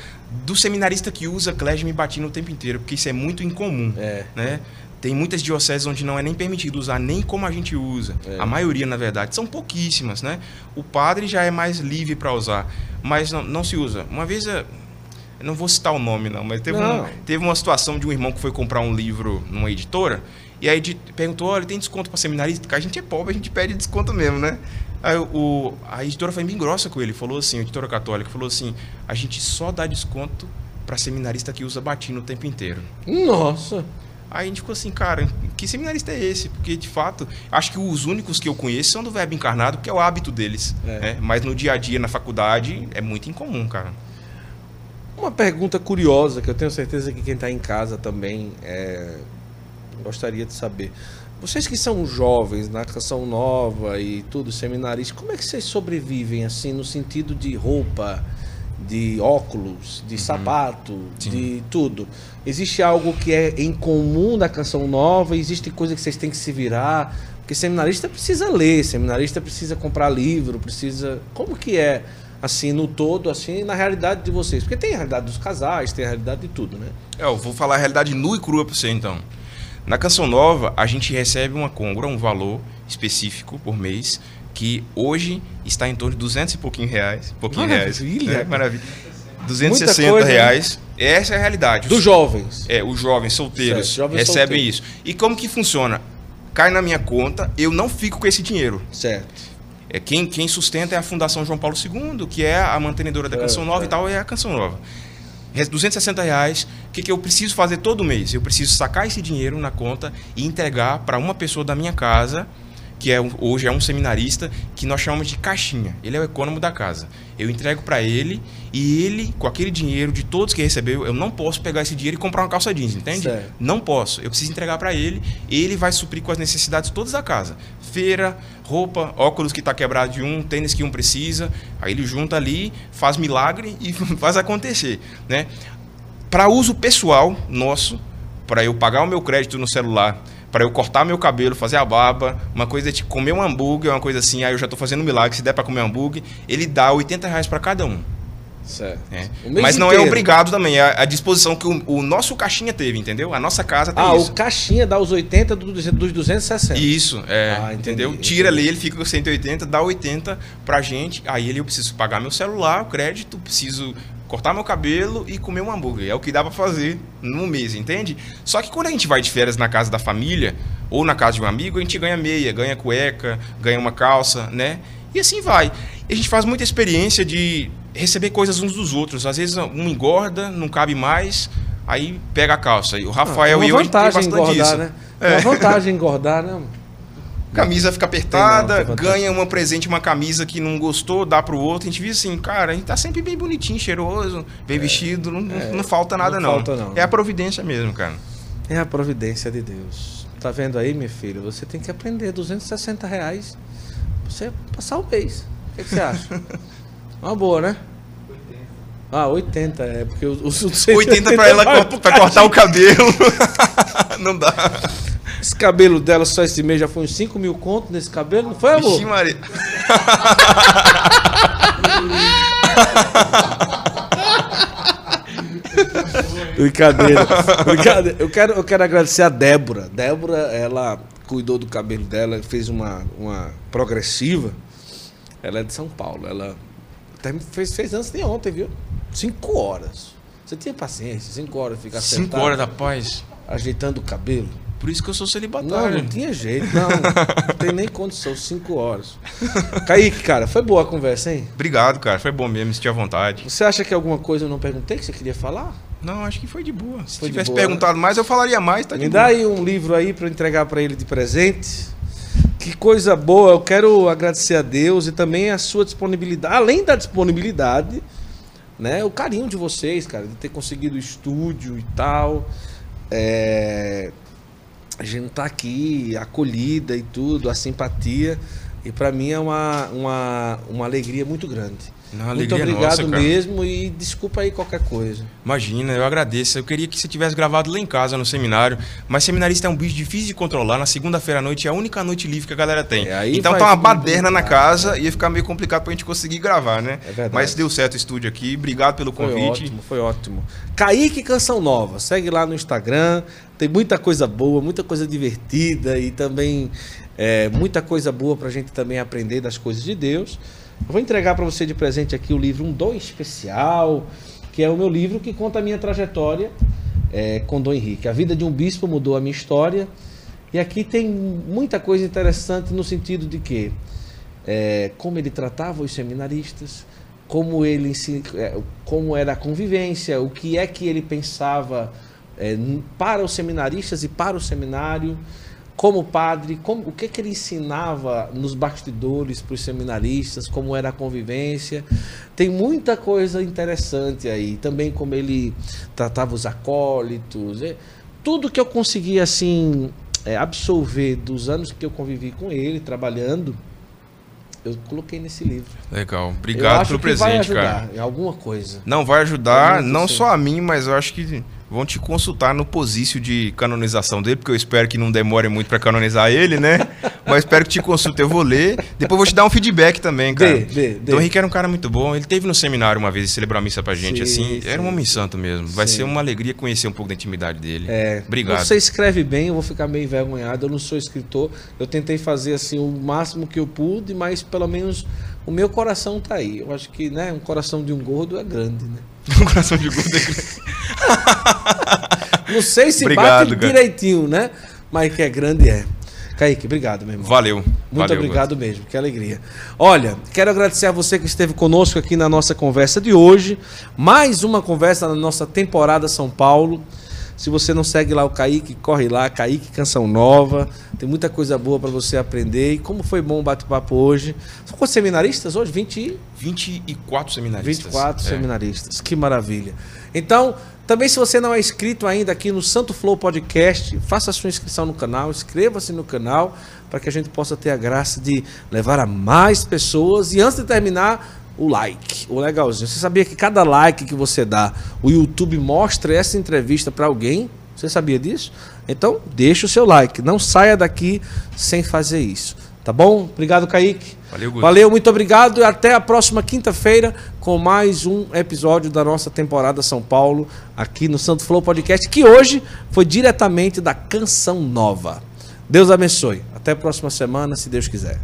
do seminarista que usa clésima e batina o tempo inteiro, porque isso é muito incomum, é. né? Tem muitas dioceses onde não é nem permitido usar nem como a gente usa. É. A maioria, na verdade, são pouquíssimas, né? O padre já é mais livre para usar, mas não, não se usa. Uma vez, eh, eu não vou citar o nome não, mas teve, Não. Um, teve uma situação de um irmão que foi comprar um livro numa editora e aí de- perguntou, olha, tem desconto para seminarista? Porque a gente é pobre, a gente pede desconto mesmo, né? Aí o, a editora foi bem grossa com ele, falou assim, a editora católica falou assim, a gente só dá desconto para seminarista que usa batina o tempo inteiro. Nossa. Aí a gente ficou assim, cara, que seminarista é esse? Porque, de fato, acho que os únicos que eu conheço são do verbo encarnado, que é o hábito deles. É. né? Mas no dia a dia, na faculdade, é muito incomum, cara. Uma pergunta curiosa que eu tenho certeza que quem está em casa também é, gostaria de saber. Vocês que são jovens na canção nova e tudo, seminaristas, como é que vocês sobrevivem assim no sentido de roupa, de óculos, de sapato, Sim. de tudo? Existe algo que é em comum da canção nova? Existe coisa que vocês têm que se virar? Porque seminarista precisa ler, seminarista precisa comprar livro, precisa. Como que é assim no todo, assim na realidade de vocês? Porque tem a realidade dos casais, tem a realidade de tudo, né? É, eu vou falar a realidade nua e crua pra você, então. Na Canção Nova, a gente recebe uma congra, um valor específico por mês, que hoje está em torno de 200 e pouquinho reais. Pouquinho reais. Maravilha. Né? Maravilha. Muita 260 coisa, né? reais. Essa é a realidade. Dos jovens. É, os jovens solteiros Certo, jovens recebem solteiros. isso. E como que funciona? Cai na minha conta, eu não fico com esse dinheiro. Certo. É, quem, quem sustenta é a Fundação João Paulo II, que é a mantenedora da É, Canção Nova é. e tal, é a Canção Nova. Re- 260 reais, o que, que eu preciso fazer todo mês? Eu preciso sacar esse dinheiro na conta e entregar para uma pessoa da minha casa, que é, hoje é um seminarista, que nós chamamos de caixinha. Ele é o econômico da casa. Eu entrego para ele e ele, com aquele dinheiro de todos que recebeu, eu não posso pegar esse dinheiro e comprar uma calça jeans, entende? Certo. Não posso. Eu preciso entregar para ele. Ele vai suprir com as necessidades todas da casa. Feira, roupa, óculos que está quebrado de um, tênis que um precisa. Aí ele junta ali, faz milagre e faz acontecer, né? Para uso pessoal nosso, para eu pagar o meu crédito no celular, para eu cortar meu cabelo, fazer a barba, uma coisa de comer um hambúrguer, uma coisa assim, aí eu já estou fazendo um milagre, se der para comer um hambúrguer, ele dá 80 reais para cada um. Certo. mês Mas não é inteiro. obrigado também, é a disposição que o, o nosso caixinha teve, entendeu? A nossa casa tem Ah, isso. o caixinha dá os 80 do- dos 260. Isso, é, Ah, entendeu? entendi. Tira ali, ele fica com 180, dá 80 pra gente. Aí ele eu preciso pagar meu celular, o crédito, preciso cortar meu cabelo e comer um hambúrguer. É o que dá pra fazer no mês, entende? Só que quando a gente vai de férias na casa da família ou na casa de um amigo, a gente ganha meia, ganha cueca, ganha uma calça, né? E assim vai. E a gente faz muita experiência de receber coisas uns dos outros. Às vezes um engorda, não cabe mais, aí pega a calça. E o Rafael é e eu a gente tem bastante engordar, disso. né? É uma vantagem engordar, né? Camisa fica apertada, não, ganha uma presente, uma camisa que não gostou, dá pro outro. A gente viu assim, cara, a gente tá sempre bem bonitinho, cheiroso, bem vestido, não, não- não falta nada É. não não. falta não. É a providência mesmo, cara. É a providência de Deus. Tá vendo aí, minha filha? Você tem que aprender 260 reais pra você passar o mês. O que, que você acha? Uma boa, né? Ah, 80, é, porque os, os, os 80 pra ela pra cortar o cabelo. não dá. Esse cabelo dela só esse mês já foi uns 5 mil conto nesse cabelo, não foi, amor? Vixe, Maria. Brincadeira. Brincadeira. Eu quero, eu quero agradecer a Débora. Débora, ela cuidou do cabelo dela, fez uma, uma progressiva. Ela é de São Paulo. Ela até fez, fez antes de ontem, viu? Cinco horas. Você tinha paciência? Cinco horas ficar 5 sentado, horas da paz. ajeitando o cabelo? Por isso que eu sou Não, celibatário. não tinha jeito, não. Não tem nem condição, cinco horas. Kaique, cara, foi boa a conversa, hein? Obrigado, cara. Foi bom mesmo, se tinha vontade. Você acha que alguma coisa eu não perguntei que você queria falar? Não, acho que foi de boa. Se Foi tivesse boa, né? perguntado mais, eu falaria mais, tá de Me boa. dá aí um livro aí para entregar para ele de presente. Que coisa boa. Eu quero agradecer a Deus e também a sua disponibilidade. Além da disponibilidade, né? O carinho de vocês, cara, de ter conseguido o estúdio e tal. É, A gente tá aqui, acolhida e tudo, a simpatia. E para mim é uma, uma, uma alegria muito grande. Não, Muito obrigado nossa, mesmo e desculpa aí qualquer coisa. Imagina, eu agradeço. Eu queria que você tivesse gravado lá em casa, no seminário. Mas seminarista é um bicho difícil de controlar. Na segunda-feira à noite é a única noite livre que a galera tem. É, então tá uma baderna na casa e ia ficar meio complicado pra gente conseguir gravar, né? É verdade. Mas deu certo o estúdio aqui. Obrigado pelo Foi convite. ótimo, foi ótimo. Kaique Canção Nova, segue lá no Instagram. Tem muita coisa boa, muita coisa divertida e também é, muita coisa boa pra gente também aprender das coisas de Deus. Eu vou entregar para você de presente aqui o livro Um Dom Especial, que é o meu livro que conta a minha trajetória é, com Dom Henrique. A vida de um bispo mudou a minha história. E aqui tem muita coisa interessante no sentido de que é, como ele tratava os seminaristas, como ele é, como era a convivência, o que é que ele pensava é, para os seminaristas e para o seminário, como padre, como, o que, que ele ensinava nos bastidores para os seminaristas, como era a convivência. Tem muita coisa interessante aí, também como ele tratava os acólitos, é, tudo que eu consegui assim é, absorver dos anos que eu convivi com ele, trabalhando, eu coloquei nesse livro. Legal. eu Obrigado acho pelo que vai presente, ajudar cara. em alguma coisa. Não vai ajudar, não só a mim, mas eu acho que vão te consultar no posício de canonização dele, porque eu espero que não demore muito pra canonizar ele, né? mas espero que te consulte, eu vou ler. Depois vou te dar um feedback também, cara. Dê, dê, dê. Dom Henrique era um cara muito bom. Ele teve no seminário uma vez e celebrou a missa pra gente, Sim, assim. sim, Era um homem santo mesmo. Vai Sim. ser uma alegria conhecer um pouco da intimidade dele. É, Obrigado. Você escreve bem, eu vou ficar meio envergonhado. Eu não sou escritor. Eu tentei fazer assim o máximo que eu pude, mas pelo menos o meu coração tá aí. Eu acho que, né, um coração de um gordo é grande, né? o coração de gordo Não sei se Obrigado, bate cara. direitinho, né? Mas que é grande é. Kaique, obrigado, meu irmão. Valeu. Muito Valeu, obrigado mesmo, que alegria. Olha, quero agradecer a você que esteve conosco aqui na nossa conversa de hoje. Mais uma conversa na nossa temporada São Paulo. Se você não segue lá o Kaique, corre lá, Kaique Canção Nova. Tem muita coisa boa para você aprender. E como foi bom o bate-papo hoje. São quantos seminaristas hoje? 20 e 24 seminaristas. 24 É. seminaristas. Que maravilha. Então, também se você não é inscrito ainda aqui no Santo Flow Podcast, faça a sua inscrição no canal, inscreva-se no canal para que a gente possa ter a graça de levar a mais pessoas. E antes de terminar, o like, o legalzinho. Você sabia que cada like que você dá, o YouTube mostra essa entrevista para alguém? Você sabia disso? Então, deixa o seu like. Não saia daqui sem fazer isso. Tá bom? Obrigado, Kaique. Valeu, Guto. Valeu, muito obrigado e até a próxima quinta-feira com mais um episódio da nossa temporada São Paulo aqui no Santo Flow Podcast, que hoje foi diretamente da Canção Nova. Deus abençoe. Até a próxima semana, se Deus quiser.